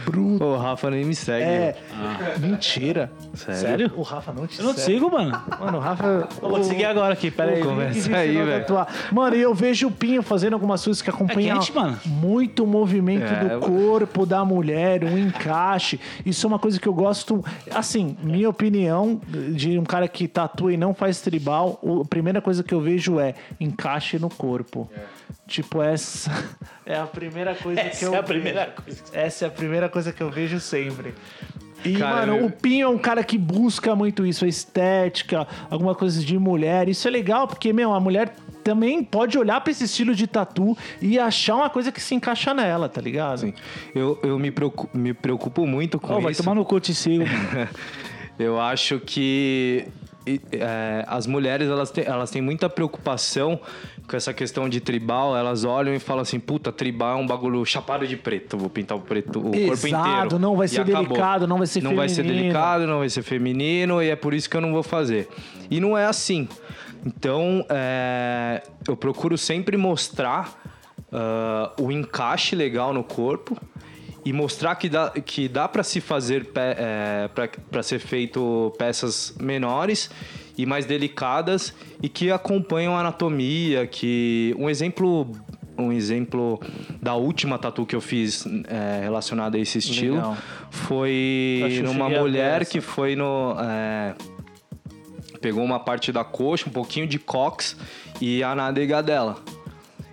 bruto. O Rafa nem me segue. É. Mentira. Sério? Sério? O Rafa não te Eu não te segue. sigo, mano. Mano, o Rafa. Eu vou te seguir agora aqui, pera aí. Conversa aí, velho. Mano, e eu vejo o Pinho fazendo algumas coisas que acompanham É quente, muito o movimento É, do eu- corpo da mulher, um encaixe. Isso é uma coisa que eu gosto. Assim, minha opinião de um cara que tatua e não faz tribal, a primeira coisa que eu vejo é encaixe no corpo. Tipo, essa é a primeira coisa que Essa eu é a primeira vejo. coisa. Essa é a primeira coisa que eu vejo sempre. E, Cara, mano, eu- o Pinho é um cara que busca muito isso, a estética, alguma coisa de mulher. Isso é legal, porque, meu, a mulher também pode olhar pra esse estilo de tatu e achar uma coisa que se encaixa nela, tá ligado? Sim. Eu, eu me, preocupo, me preocupo muito com vai isso. tomar no mano. Eu acho que é, as mulheres elas têm, elas têm muita preocupação com essa questão de tribal. Elas olham e falam assim: puta, tribal é um bagulho chapado de preto. Vou pintar o preto, o corpo Exato, inteiro. não vai ser acabou. delicado, não vai ser Não vai ser feminino. delicado, não vai ser feminino e é por isso que eu não vou fazer. E não é assim. Então, é, eu procuro sempre mostrar ah, o encaixe legal no corpo e mostrar que dá, que dá para se fazer para ser feito peças menores e mais delicadas e que acompanham a anatomia que um exemplo um exemplo da última tatu que eu fiz é, relacionada a esse estilo Legal. foi numa mulher que foi no é, pegou uma parte da coxa um pouquinho de cox e a nádega dela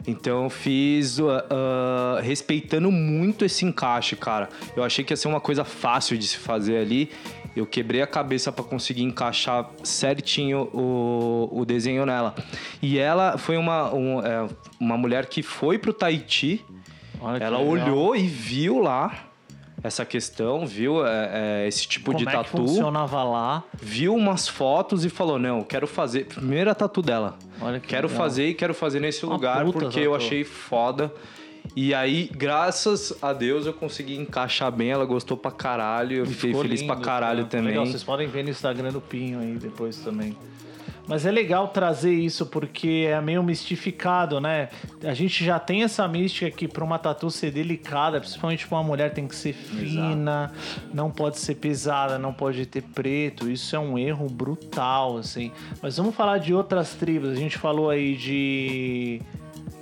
então eu fiz uh, uh, respeitando muito esse encaixe, cara. Eu achei que ia ser uma coisa fácil de se fazer ali. Eu quebrei a cabeça para conseguir encaixar certinho o, o desenho nela. E ela foi uma, um, é, uma mulher que foi pro Tahiti. Olha ela olhou e viu lá essa questão, viu é, é, esse tipo Como de é tatu funcionava lá? viu umas fotos e falou: Não, quero fazer. Primeira tatu dela. Olha que quero legal. fazer e quero fazer nesse Uma lugar porque eu tatu. achei foda. E aí, graças a Deus, eu consegui encaixar bem. Ela gostou pra caralho. Eu fiquei Ficou feliz pra lindo, caralho tá? também. Legal, vocês podem ver no Instagram do Pinho aí depois também. Mas é legal trazer isso porque é meio mistificado, né? A gente já tem essa mística que para uma tatu ser delicada, principalmente pra uma mulher, tem que ser fina, não pode ser pesada, não pode ter preto. Isso é um erro brutal, assim. Mas vamos falar de outras tribos. A gente falou aí de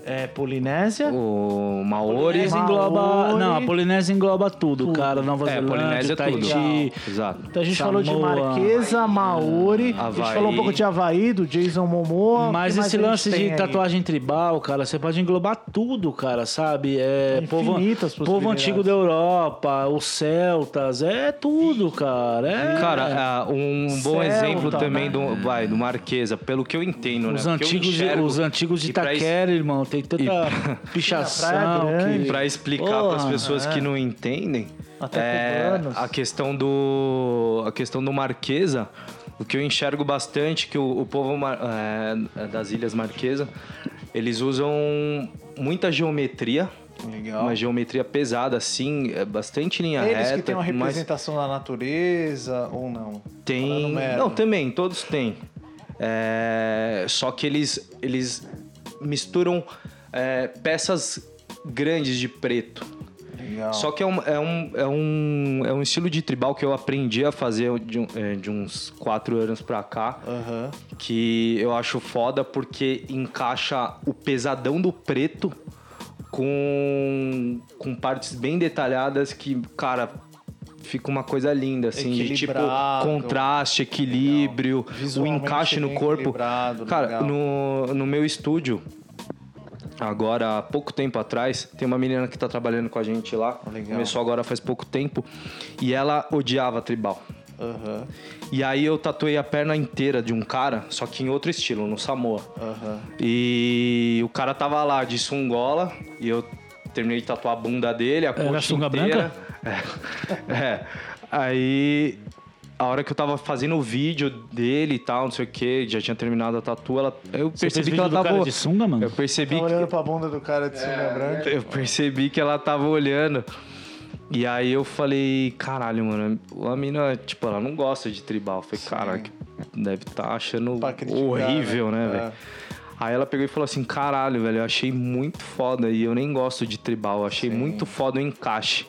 É Polinésia? O Maori. Polinésia engloba. Maori. Não, a Polinésia engloba tudo, cara. Nova É, Zelândia, Polinésia é tudo. Tahiti. Exato. Então a gente Samoa. falou de Marquesa, Maori, a gente Havaí. falou um pouco de Havaí, do Jason Momoa. Mas esse lance de aí? tatuagem tribal, cara, você pode englobar tudo, cara, sabe? É povo, Infinitas povo antigo da Europa, os celtas, é tudo, cara. É, Cara, ah, um bom Celta, exemplo também né? do, vai, do Marquesa, pelo que eu entendo, os, né? Antigos, enxergo- os antigos de Itaquera, irmão, tem tanta pichação Praia Grande. que... Pra explicar para as pessoas é. que não entendem, Até é, a questão do a questão do Marquesa, o que eu enxergo bastante que o, o povo mar- é, das Ilhas Marquesa, eles usam muita geometria, Legal. uma geometria pesada assim, é bastante linha Eles reta, que têm uma mas representação da natureza ou não? tem, não também todos têm, É, só que eles eles misturam é, peças grandes de preto. Legal. Só que é um, é, um, é, um, é um estilo de tribal que eu aprendi a fazer de, é, de uns quatro anos pra cá. Aham. Que eu acho foda porque encaixa o pesadão do preto com, com partes bem detalhadas que, cara, fica uma coisa linda, assim, de tipo contraste, equilíbrio, o encaixe no corpo. Cara, legal. no, no meu estúdio, agora há pouco tempo atrás, tem uma menina que tá trabalhando com a gente lá. Legal. Começou agora faz pouco tempo. E ela odiava tribal. Aham. E aí eu tatuei a perna inteira de um cara, só que em outro estilo, no Samoa. Aham. E o cara tava lá de sungola e eu terminei de tatuar a bunda dele, a Era coxa sunga inteira. É. É. Aí a hora que eu tava fazendo o vídeo dele e tal, não sei o que, já tinha terminado a tatu, ela, eu Você percebi que ela tava. cara de sunga, mano? Eu percebi Tá que olhando pra bunda do cara de sunga branca. eu percebi que ela tava olhando. E aí eu falei, caralho, mano, a mina, tipo, ela não gosta de tribal. Eu falei, caralho, que deve estar achando Pra criticar, horrível, né, né? velho? Aí ela pegou e falou assim, caralho, velho, eu achei muito foda e eu nem gosto de tribal, eu achei Sim. muito foda o encaixe.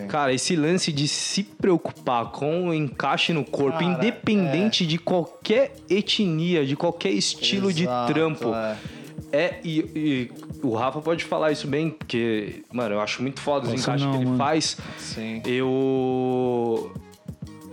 Sim. Cara, esse lance de se preocupar com o encaixe no corpo, Cara, independente de qualquer etnia, de qualquer estilo Exato, de trampo, é. é, e, e o Rafa pode falar isso bem, porque, mano, eu acho muito foda os encaixes que ele mano. faz. Sim. Eu.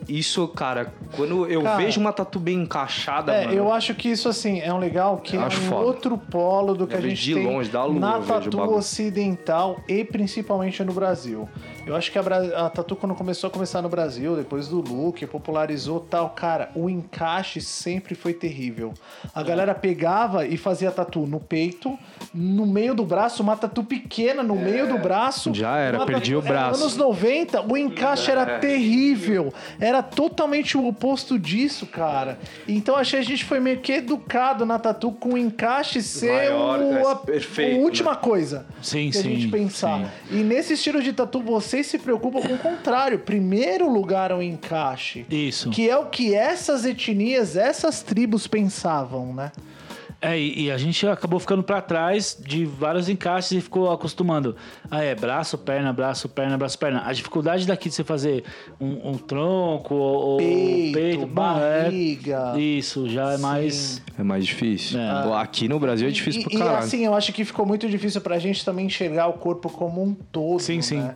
Isso, cara, quando eu Cara, vejo uma tatu bem encaixada, É, mano. eu acho que isso assim é um legal que é um foda. outro polo do que Eu a gente de tem longe, da lua, na tatu ocidental e principalmente no Brasil. Eu acho que a, Bra- a tatu quando começou a começar no Brasil, depois do look, popularizou tal, cara, o encaixe sempre foi terrível. A galera pegava e fazia tatu no peito, no meio do braço, uma tatu pequena no meio do braço. Já era, perdi tatu- o braço. Anos 90, o encaixe era terrível. Era totalmente o oposto disso, cara. Então achei que a gente foi meio que educado na tatu com o encaixe ser Maior, o, é, a, perfeito, a última coisa Sim, que a gente sim, pensar. E nesse estilo de tatu, vocês se preocupam com o contrário. Primeiro lugar é o encaixe. Isso. Que é o que essas etnias, essas tribos pensavam, né? É, e, e a gente acabou ficando pra trás de vários encaixes e ficou acostumando. Ah, é braço, perna, braço, perna, braço, perna. A dificuldade daqui de você fazer um, um tronco ou Peito, peito, é- barriga. Isso, já é mais. É mais difícil. É. Aqui no Brasil é difícil e, pro e, caralho. assim, eu acho que ficou muito difícil pra gente também enxergar o corpo como um todo. Sim, sim.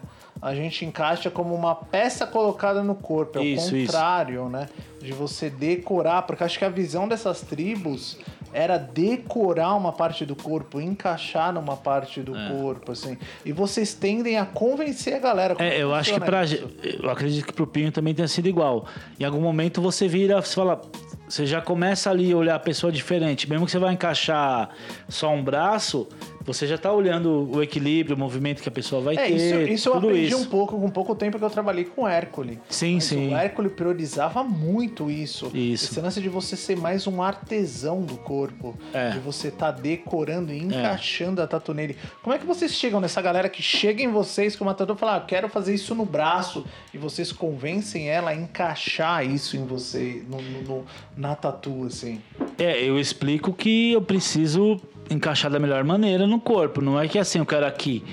A gente encaixa como uma peça colocada no corpo. É Isso, o isso. contrário, né? De você decorar, porque acho que a visão dessas tribos era decorar uma parte do corpo, encaixar numa parte do corpo, assim. E vocês tendem a convencer a galera. É, eu acho que pra. isso. Eu acredito que pro Pinho também tenha sido igual. Em algum momento você vira, você fala. Você já começa ali a olhar a pessoa diferente. Mesmo que você vai encaixar só um braço, você já tá olhando o equilíbrio, o movimento que a pessoa vai É, ter. isso, isso eu aprendi isso. um pouco com pouco tempo que eu trabalhei com o Hércules. Sim, Mas sim. O Hércules priorizava muito isso. Isso. Esse lance de você ser mais um artesão do corpo. É. De você tá decorando e encaixando a tatu nele. Como é que vocês chegam nessa galera que chega em vocês com uma tatu e fala, ah, quero fazer isso no braço. E vocês convencem ela a encaixar isso em você, no, no- no- na tatu, assim. É, eu explico que eu preciso encaixar da melhor maneira no corpo. Não é que assim, eu quero aqui.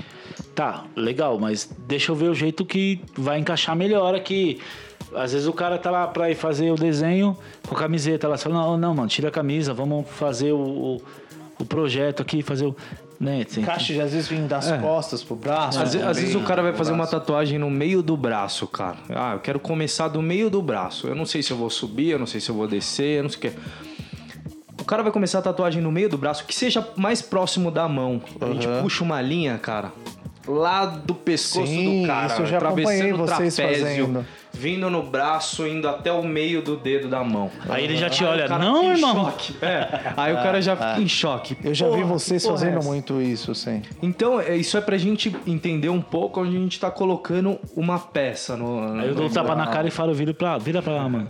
Tá, legal, mas deixa eu ver o jeito que vai encaixar melhor aqui. Às vezes o cara tá lá pra ir fazer o desenho com a camiseta lá. Você fala, não, não, mano, tira a camisa, vamos fazer o, o, o projeto aqui, fazer o. Né? Tem- Encaixe de às vezes vem das costas pro braço. Às, ve- às vezes o cara vai fazer uma tatuagem. tatuagem no meio do braço, cara. Ah, eu quero começar do meio do braço. Eu não sei se eu vou subir, eu não sei se eu vou descer, eu não sei o que. O cara vai começar a tatuagem no meio do braço, que seja mais próximo da mão. A gente puxa uma linha, cara, lá do pescoço Sim, do cara, isso eu já atravessando o vocês trapézio, fazendo. vindo no braço, indo até o meio do dedo da mão. Aí ele já te Aí olha, cara não, fica em irmão. choque. É, aí o cara já fica em choque. Eu já vi Porra, vocês que porra é fazendo essa? muito isso, sim. Então, é, isso é pra gente entender um pouco onde a gente tá colocando uma peça no. Aí eu dou um tapa na cara e falo, vira pra, vira pra lá, mano.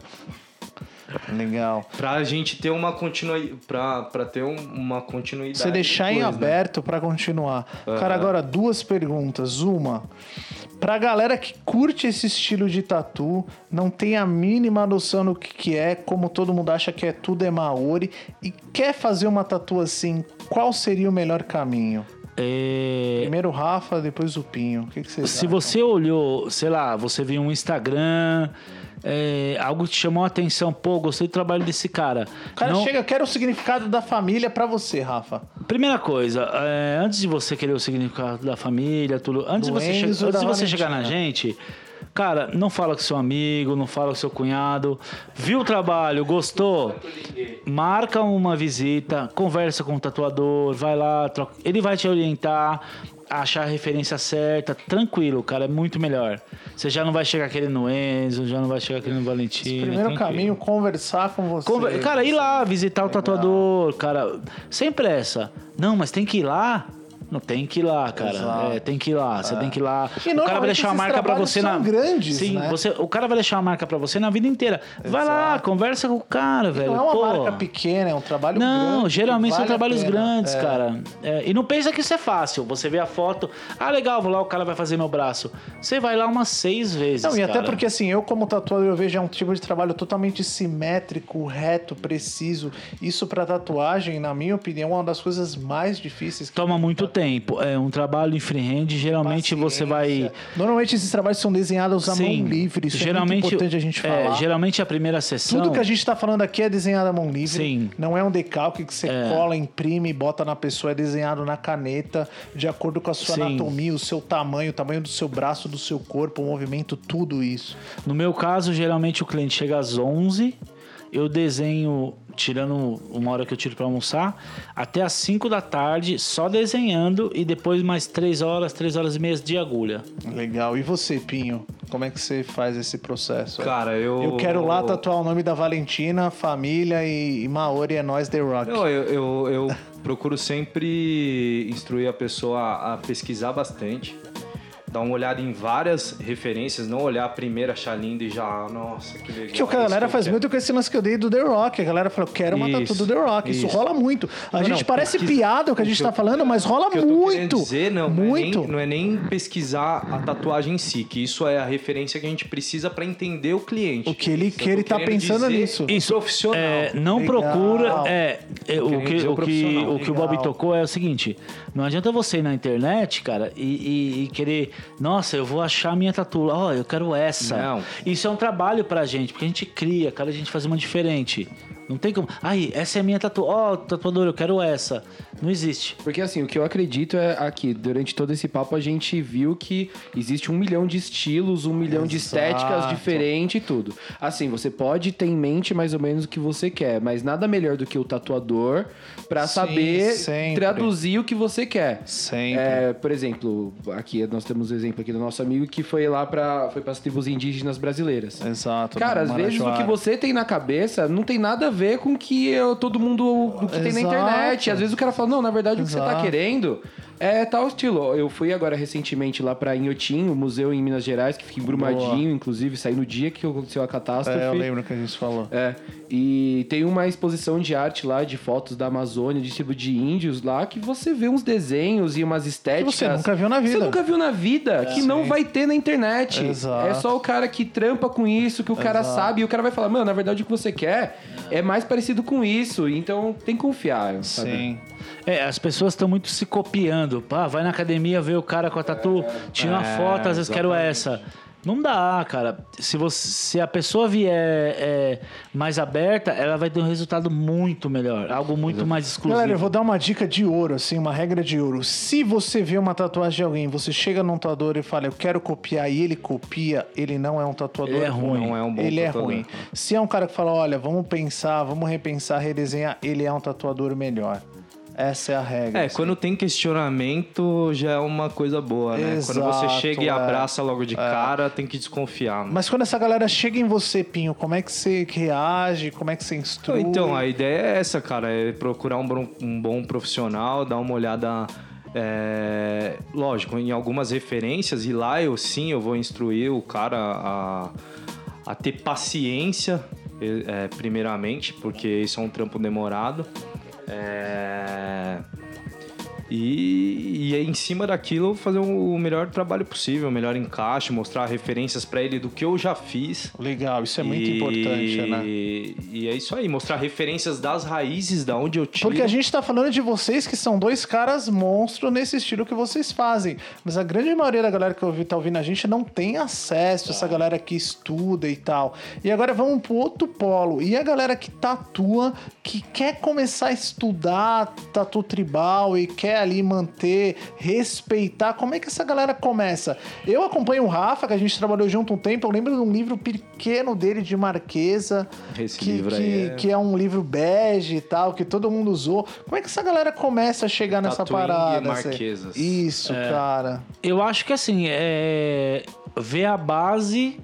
Legal. Pra gente ter uma continuidade. Pra, pra ter um- uma continuidade. Você deixar em depois, né? aberto pra continuar. Cara, agora duas perguntas. Uma, pra galera que curte esse estilo de tatu, não tem a mínima noção do que, que é, como todo mundo acha que é tudo é Maori, e quer fazer uma tatu assim, qual seria o melhor caminho? É, Primeiro o Rafa, depois o Pinho. O que, que vocês Se acham? você olhou, sei lá, você viu um Instagram, é, algo te chamou a atenção, pô, gostei do trabalho desse cara. O cara Não- chega, quero o significado da família pra você, Rafa. Primeira coisa, é, antes de você querer o significado da família, tudo, antes de você, che- antes de você chegar na gente, cara, não fala com seu amigo, não fala com seu cunhado. Viu o trabalho, gostou? Marca uma visita, conversa com o tatuador, vai lá, troca- ele vai te orientar. Achar a referência certa, tranquilo, cara, é muito melhor. Você já não vai chegar querendo no Enzo, já não vai chegar querendo no Valentina. Primeiro tranquilo. caminho, conversar com você. Conver- Cara, ir lá visitar o tatuador, cara, sem pressa. Não, mas tem que ir lá. Não tem que ir lá, cara. Exato. É, tem que ir lá. Você tem que ir lá. E o cara vai deixar uma marca trabalhos você são na. grandes, Sim, né? você, o cara vai deixar uma marca pra você na vida inteira. Vai lá, Exato. conversa com o cara, velho. Não é uma Pô. marca pequena, é um trabalho Não, grande. geralmente são vale a trabalhos grandes, É. cara. É, e não pensa que isso é fácil. Você vê a foto, ah, legal, vou lá, o cara vai fazer meu braço. Você vai lá umas seis vezes. Não, e até cara. porque assim, eu como tatuador, eu vejo é um tipo de trabalho totalmente simétrico, reto, preciso. Isso pra tatuagem, na minha opinião, é uma das coisas mais difíceis. que Toma muito tempo. É um trabalho em freehand, geralmente você vai. Paciência. Normalmente esses trabalhos são desenhados à mão livre. Isso geralmente, é muito importante a gente é, falar. geralmente a primeira sessão. Tudo que a gente tá falando aqui é desenhado à mão livre. Sim. Não é um decalque que você É. cola, imprime e bota na pessoa. É desenhado na caneta, de acordo com a sua Sim. anatomia, o seu tamanho, o tamanho do seu braço, do seu corpo, o movimento, tudo isso. No meu caso, geralmente o cliente chega às 11, eu desenho, tirando uma hora que eu tiro para almoçar, até às 5 da tarde, só desenhando e depois mais 3 horas, 3 horas e meia de agulha. Legal. E você, Pinho? Como é que você faz esse processo? Cara, eu. Eu quero lá tatuar o nome da Valentina, família e, e Maori é nós The Rock. Não, eu, eu, eu procuro sempre instruir a pessoa a pesquisar bastante, dar uma olhada em várias referências, não olhar a primeira, achar linda e já, nossa, que legal. Que o que a isso galera faz muito com esse lance que eu dei do The Rock. A galera fala, eu quero uma tatu Isso, do The Rock. Isso, isso. rola muito. A Não, gente não, parece pesquisa- piada o que a gente que tá eu- falando, mas rola que eu tô querendo muito. dizer, não, muito. Não, é nem, não é nem pesquisar a tatuagem em si, que isso é a referência que a gente precisa para entender o cliente. O que ele, que ele tá pensando dizer nisso. Isso, Profissional. É, não Legal. procura. É, é, o, que, o, que, profissional. o que o Bob tocou é o seguinte: não adianta você ir na internet, cara, e, e- e querer, nossa, eu vou achar a minha tatu. Ó, eu quero essa. Não. Isso é um trabalho pra gente, porque a gente cria, cada gente faz uma diferente. Não tem como. Ai, essa é a minha tatu. Ó, tatuador, eu quero essa. Não existe. Porque assim, o que eu acredito é aqui, durante todo esse papo a gente viu que existe um milhão de estilos, um milhão de estéticas Exato. diferentes e tudo. Assim, você pode ter em mente mais ou menos o que você quer, mas nada melhor do que o tatuador pra Sim, saber sempre. traduzir o que você quer. Sempre. É, por exemplo, aqui nós temos o exemplo aqui do nosso amigo que foi lá para foi as tribos indígenas brasileiras. Exato. Cara, às vezes o que você tem na cabeça não tem nada a ver com que eu- todo mundo o que tem na Exato. internet. Às vezes o cara fala, não, na verdade o que você tá Exato. querendo é tal estilo. Eu fui agora recentemente lá pra Inhotim, o museu em Minas Gerais, que fica em Brumadinho, inclusive, saí no dia que aconteceu a catástrofe. É, eu lembro que a gente falou. É, e tem uma exposição de arte lá, de fotos da Amazônia, de tribo de índios lá, que você vê uns desenhos e umas estéticas. você nunca viu na vida. Você nunca viu na vida, que não vai ter na internet. Exato. É só o cara que trampa com isso, que o cara Exato. sabe, e o cara vai falar, mano, na verdade o que você quer é mais parecido com isso, então tem que confiar, sabe? Sim. É, as pessoas estão muito se copiando. Pá, vai na academia ver o cara com a tatu, tira uma É, foto, às vezes quero essa. Não dá, cara. Se, você, se a pessoa vier é, mais aberta, ela vai ter um resultado muito melhor. Algo muito mais exclusivo. Galera, eu vou dar uma dica de ouro, assim, uma regra de ouro. Se você vê uma tatuagem de alguém, você chega num tatuador e fala, eu quero copiar, e ele copia, ele não é um tatuador Ele é ruim. Não é um bom ele tatuador. é ruim. Se é um cara que fala, olha, vamos pensar, vamos repensar, redesenhar, ele é um tatuador melhor. Essa é a regra. É, assim. quando tem questionamento já é uma coisa boa, né? quando você Exato, chega e é. abraça logo de cara, tem que desconfiar. né? Mas quando essa galera chega em você, Pinho, como é que você reage? Como é que você instrui? Então, a ideia é essa, cara, é procurar um bom, um bom profissional, dar uma olhada. é, lógico, em algumas referências, e lá eu sim eu vou instruir o cara a, a ter paciência, é, primeiramente, porque isso é um trampo demorado. É, e, e em cima daquilo, fazer o melhor trabalho possível, o melhor encaixe, mostrar referências pra ele do que eu já fiz. Legal, isso é muito E- importante, né? E é isso aí, mostrar referências das raízes da onde eu tiro. Porque a gente tá falando de vocês que são dois caras monstros nesse estilo que vocês fazem. Mas a grande maioria da galera que ouvi, tá ouvindo a gente não tem acesso a essa galera que estuda e tal. E agora vamos pro outro polo. E a galera que tatua, que quer começar a estudar tatu tribal e quer ali manter, respeitar. Como é que essa galera começa? Eu acompanho o Rafa, que a gente trabalhou junto um tempo. Eu lembro de um livro pequeno dele de Marquesa. Esse que, livro que, aí é- que é um livro bege e tal, que todo mundo usou. Como é que essa galera começa a chegar nessa parada? assim? Marquesas. Isso, cara. Eu acho que assim, é ver a base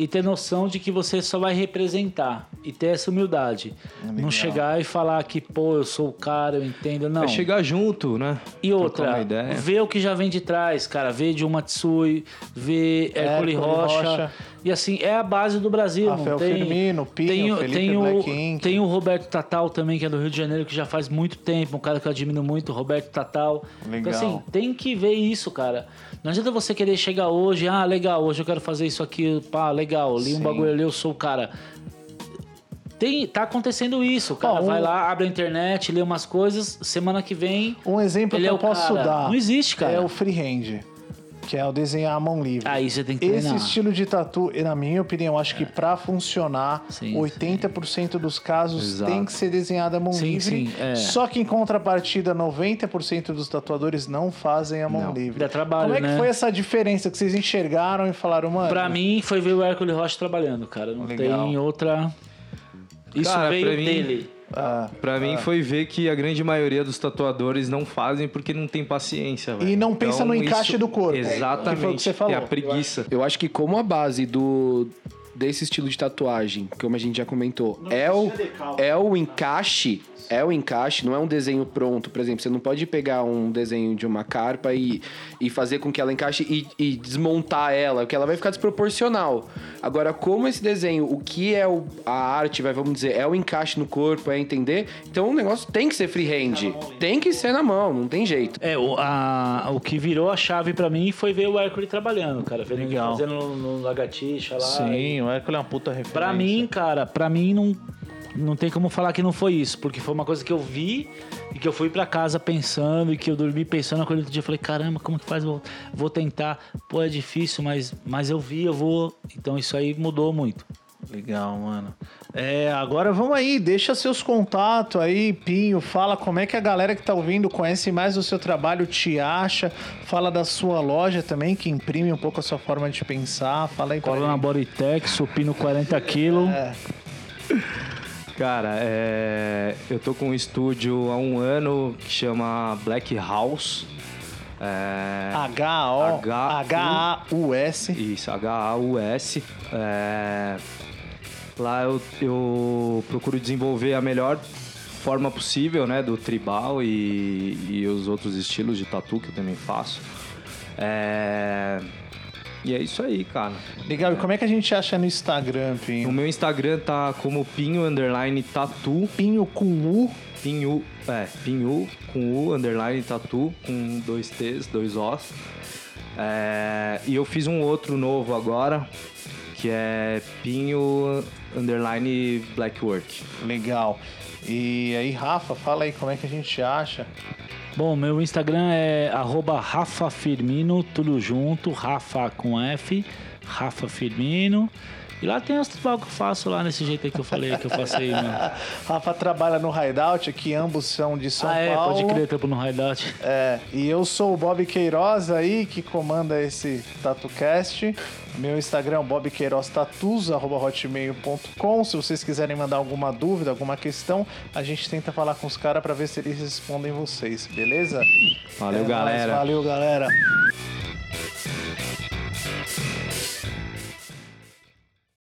e ter noção de que você só vai representar e ter essa humildade. Não chegar e falar que, pô, eu sou o cara, eu entendo, não. É chegar junto, né? E outra, ver o que já vem de trás, cara. Ver de uma Matsui, ver Hércules Hércules Rocha. Rocha. E assim, é a base do Brasil. Rafael tem, Firmino, Pinho, tem, o- Felipe tem, o, Black Ink. tem o Roberto Tatal também, que é do Rio de Janeiro, que já faz muito tempo. Um cara que eu admiro muito, Roberto Tatal. Legal. Então assim, tem que ver isso, cara. Não adianta você querer chegar hoje, ah, legal, hoje eu quero fazer isso aqui, pá, legal, li um Sim. bagulho ali, eu sou o cara. Tem, tá acontecendo isso. O cara um- vai lá, abre a internet, lê umas coisas, semana que vem. Um exemplo que é eu posso cara. dar Não existe, cara. é o freehand, que é o desenhar à mão livre. Aí você tem que Esse treinar. estilo de tatu, na minha opinião, acho que pra funcionar, Sim, 80% dos casos Exato. tem que ser desenhado à mão Sim, livre. sim, é. Só que em contrapartida, 90% dos tatuadores não fazem a mão Não. livre. Dá trabalho, Como é que né? foi essa diferença que vocês enxergaram e falaram, mano? Pra mim, foi ver o Hércules Rocha trabalhando, cara. Não Legal. tem outra. Isso Cara, veio mim- dele. Ah, Pra mim foi ver que a grande maioria dos tatuadores não fazem porque não tem paciência, velho. E não pensa no encaixe do corpo. Exatamente. Que foi o que você falou. É a preguiça. Eu acho que como a base do desse estilo de tatuagem, como a gente já comentou, é o, é o encaixe, é o encaixe, não é um desenho pronto, por exemplo, você não pode pegar um desenho de uma carpa e, e fazer com que ela encaixe e, e desmontar ela, porque ela vai ficar desproporcional. Agora, como esse desenho, o que é o- a arte, vai, vamos dizer, é o encaixe no corpo, é entender, então o negócio tem que ser freehand, tem que ser na mão, não tem jeito. É, o, a- o que virou a chave pra mim foi ver o Hércules trabalhando, cara. Ele Legal. fazendo no, no lagartixa lá. Sim, o Hércules é uma puta referência. Pra mim, cara, pra mim não, não tem como falar que não foi isso, porque foi uma coisa que eu vi e que eu fui pra casa pensando e que eu dormi pensando naquele outro dia. Eu falei, caramba, como que faz? Vou, vou tentar. Pô, é difícil, mas, mas eu vi, eu vou. Então isso aí mudou muito. Legal, mano. É, agora vamos aí, deixa seus contatos aí, Pinho, fala como é que a galera que tá ouvindo conhece mais do seu trabalho, te acha, fala da sua loja também, que imprime um pouco a sua forma de pensar, fala aí Cola na. Bodytech, supino 40 quilos. É, Cara, é, eu tô com um estúdio há um ano que chama Black House. É, H-O, H- H-A-U-S. Isso, H-A-U-S. É, lá eu, eu procuro desenvolver a melhor forma possível, né? Do tribal e, e os outros estilos de tatu que eu também faço. É, e é isso aí, cara. Legal, e como é que a gente acha no Instagram, O Pinho? meu Instagram tá como pinho underline tatu. Pinho com U, Pinhu, é, Pinhu com U, underline tatu, com dois T's, dois O's. É, e eu fiz um outro novo agora, que é Pinho, underline blackwork. legal. E aí, Rafa, fala aí como é que a gente acha. Bom, meu Instagram é arroba Rafa Firmino, tudo junto, Rafa com F, Rafa Firmino. E lá tem os tribal que eu faço lá nesse jeito aí que eu falei, que eu faço aí, mano. Rafa trabalha no Hideout, que ambos são de São ah, é, Paulo. pode crer, trampo no Hideout. É, e eu sou o Bob Queiroz aí, que comanda esse TatuCast. Meu Instagram é bobqueiroztatus, arroba hotmail.com. Se vocês quiserem mandar alguma dúvida, alguma questão, a gente tenta falar com os caras pra ver se eles respondem vocês, beleza? Valeu, É galera. valeu, galera.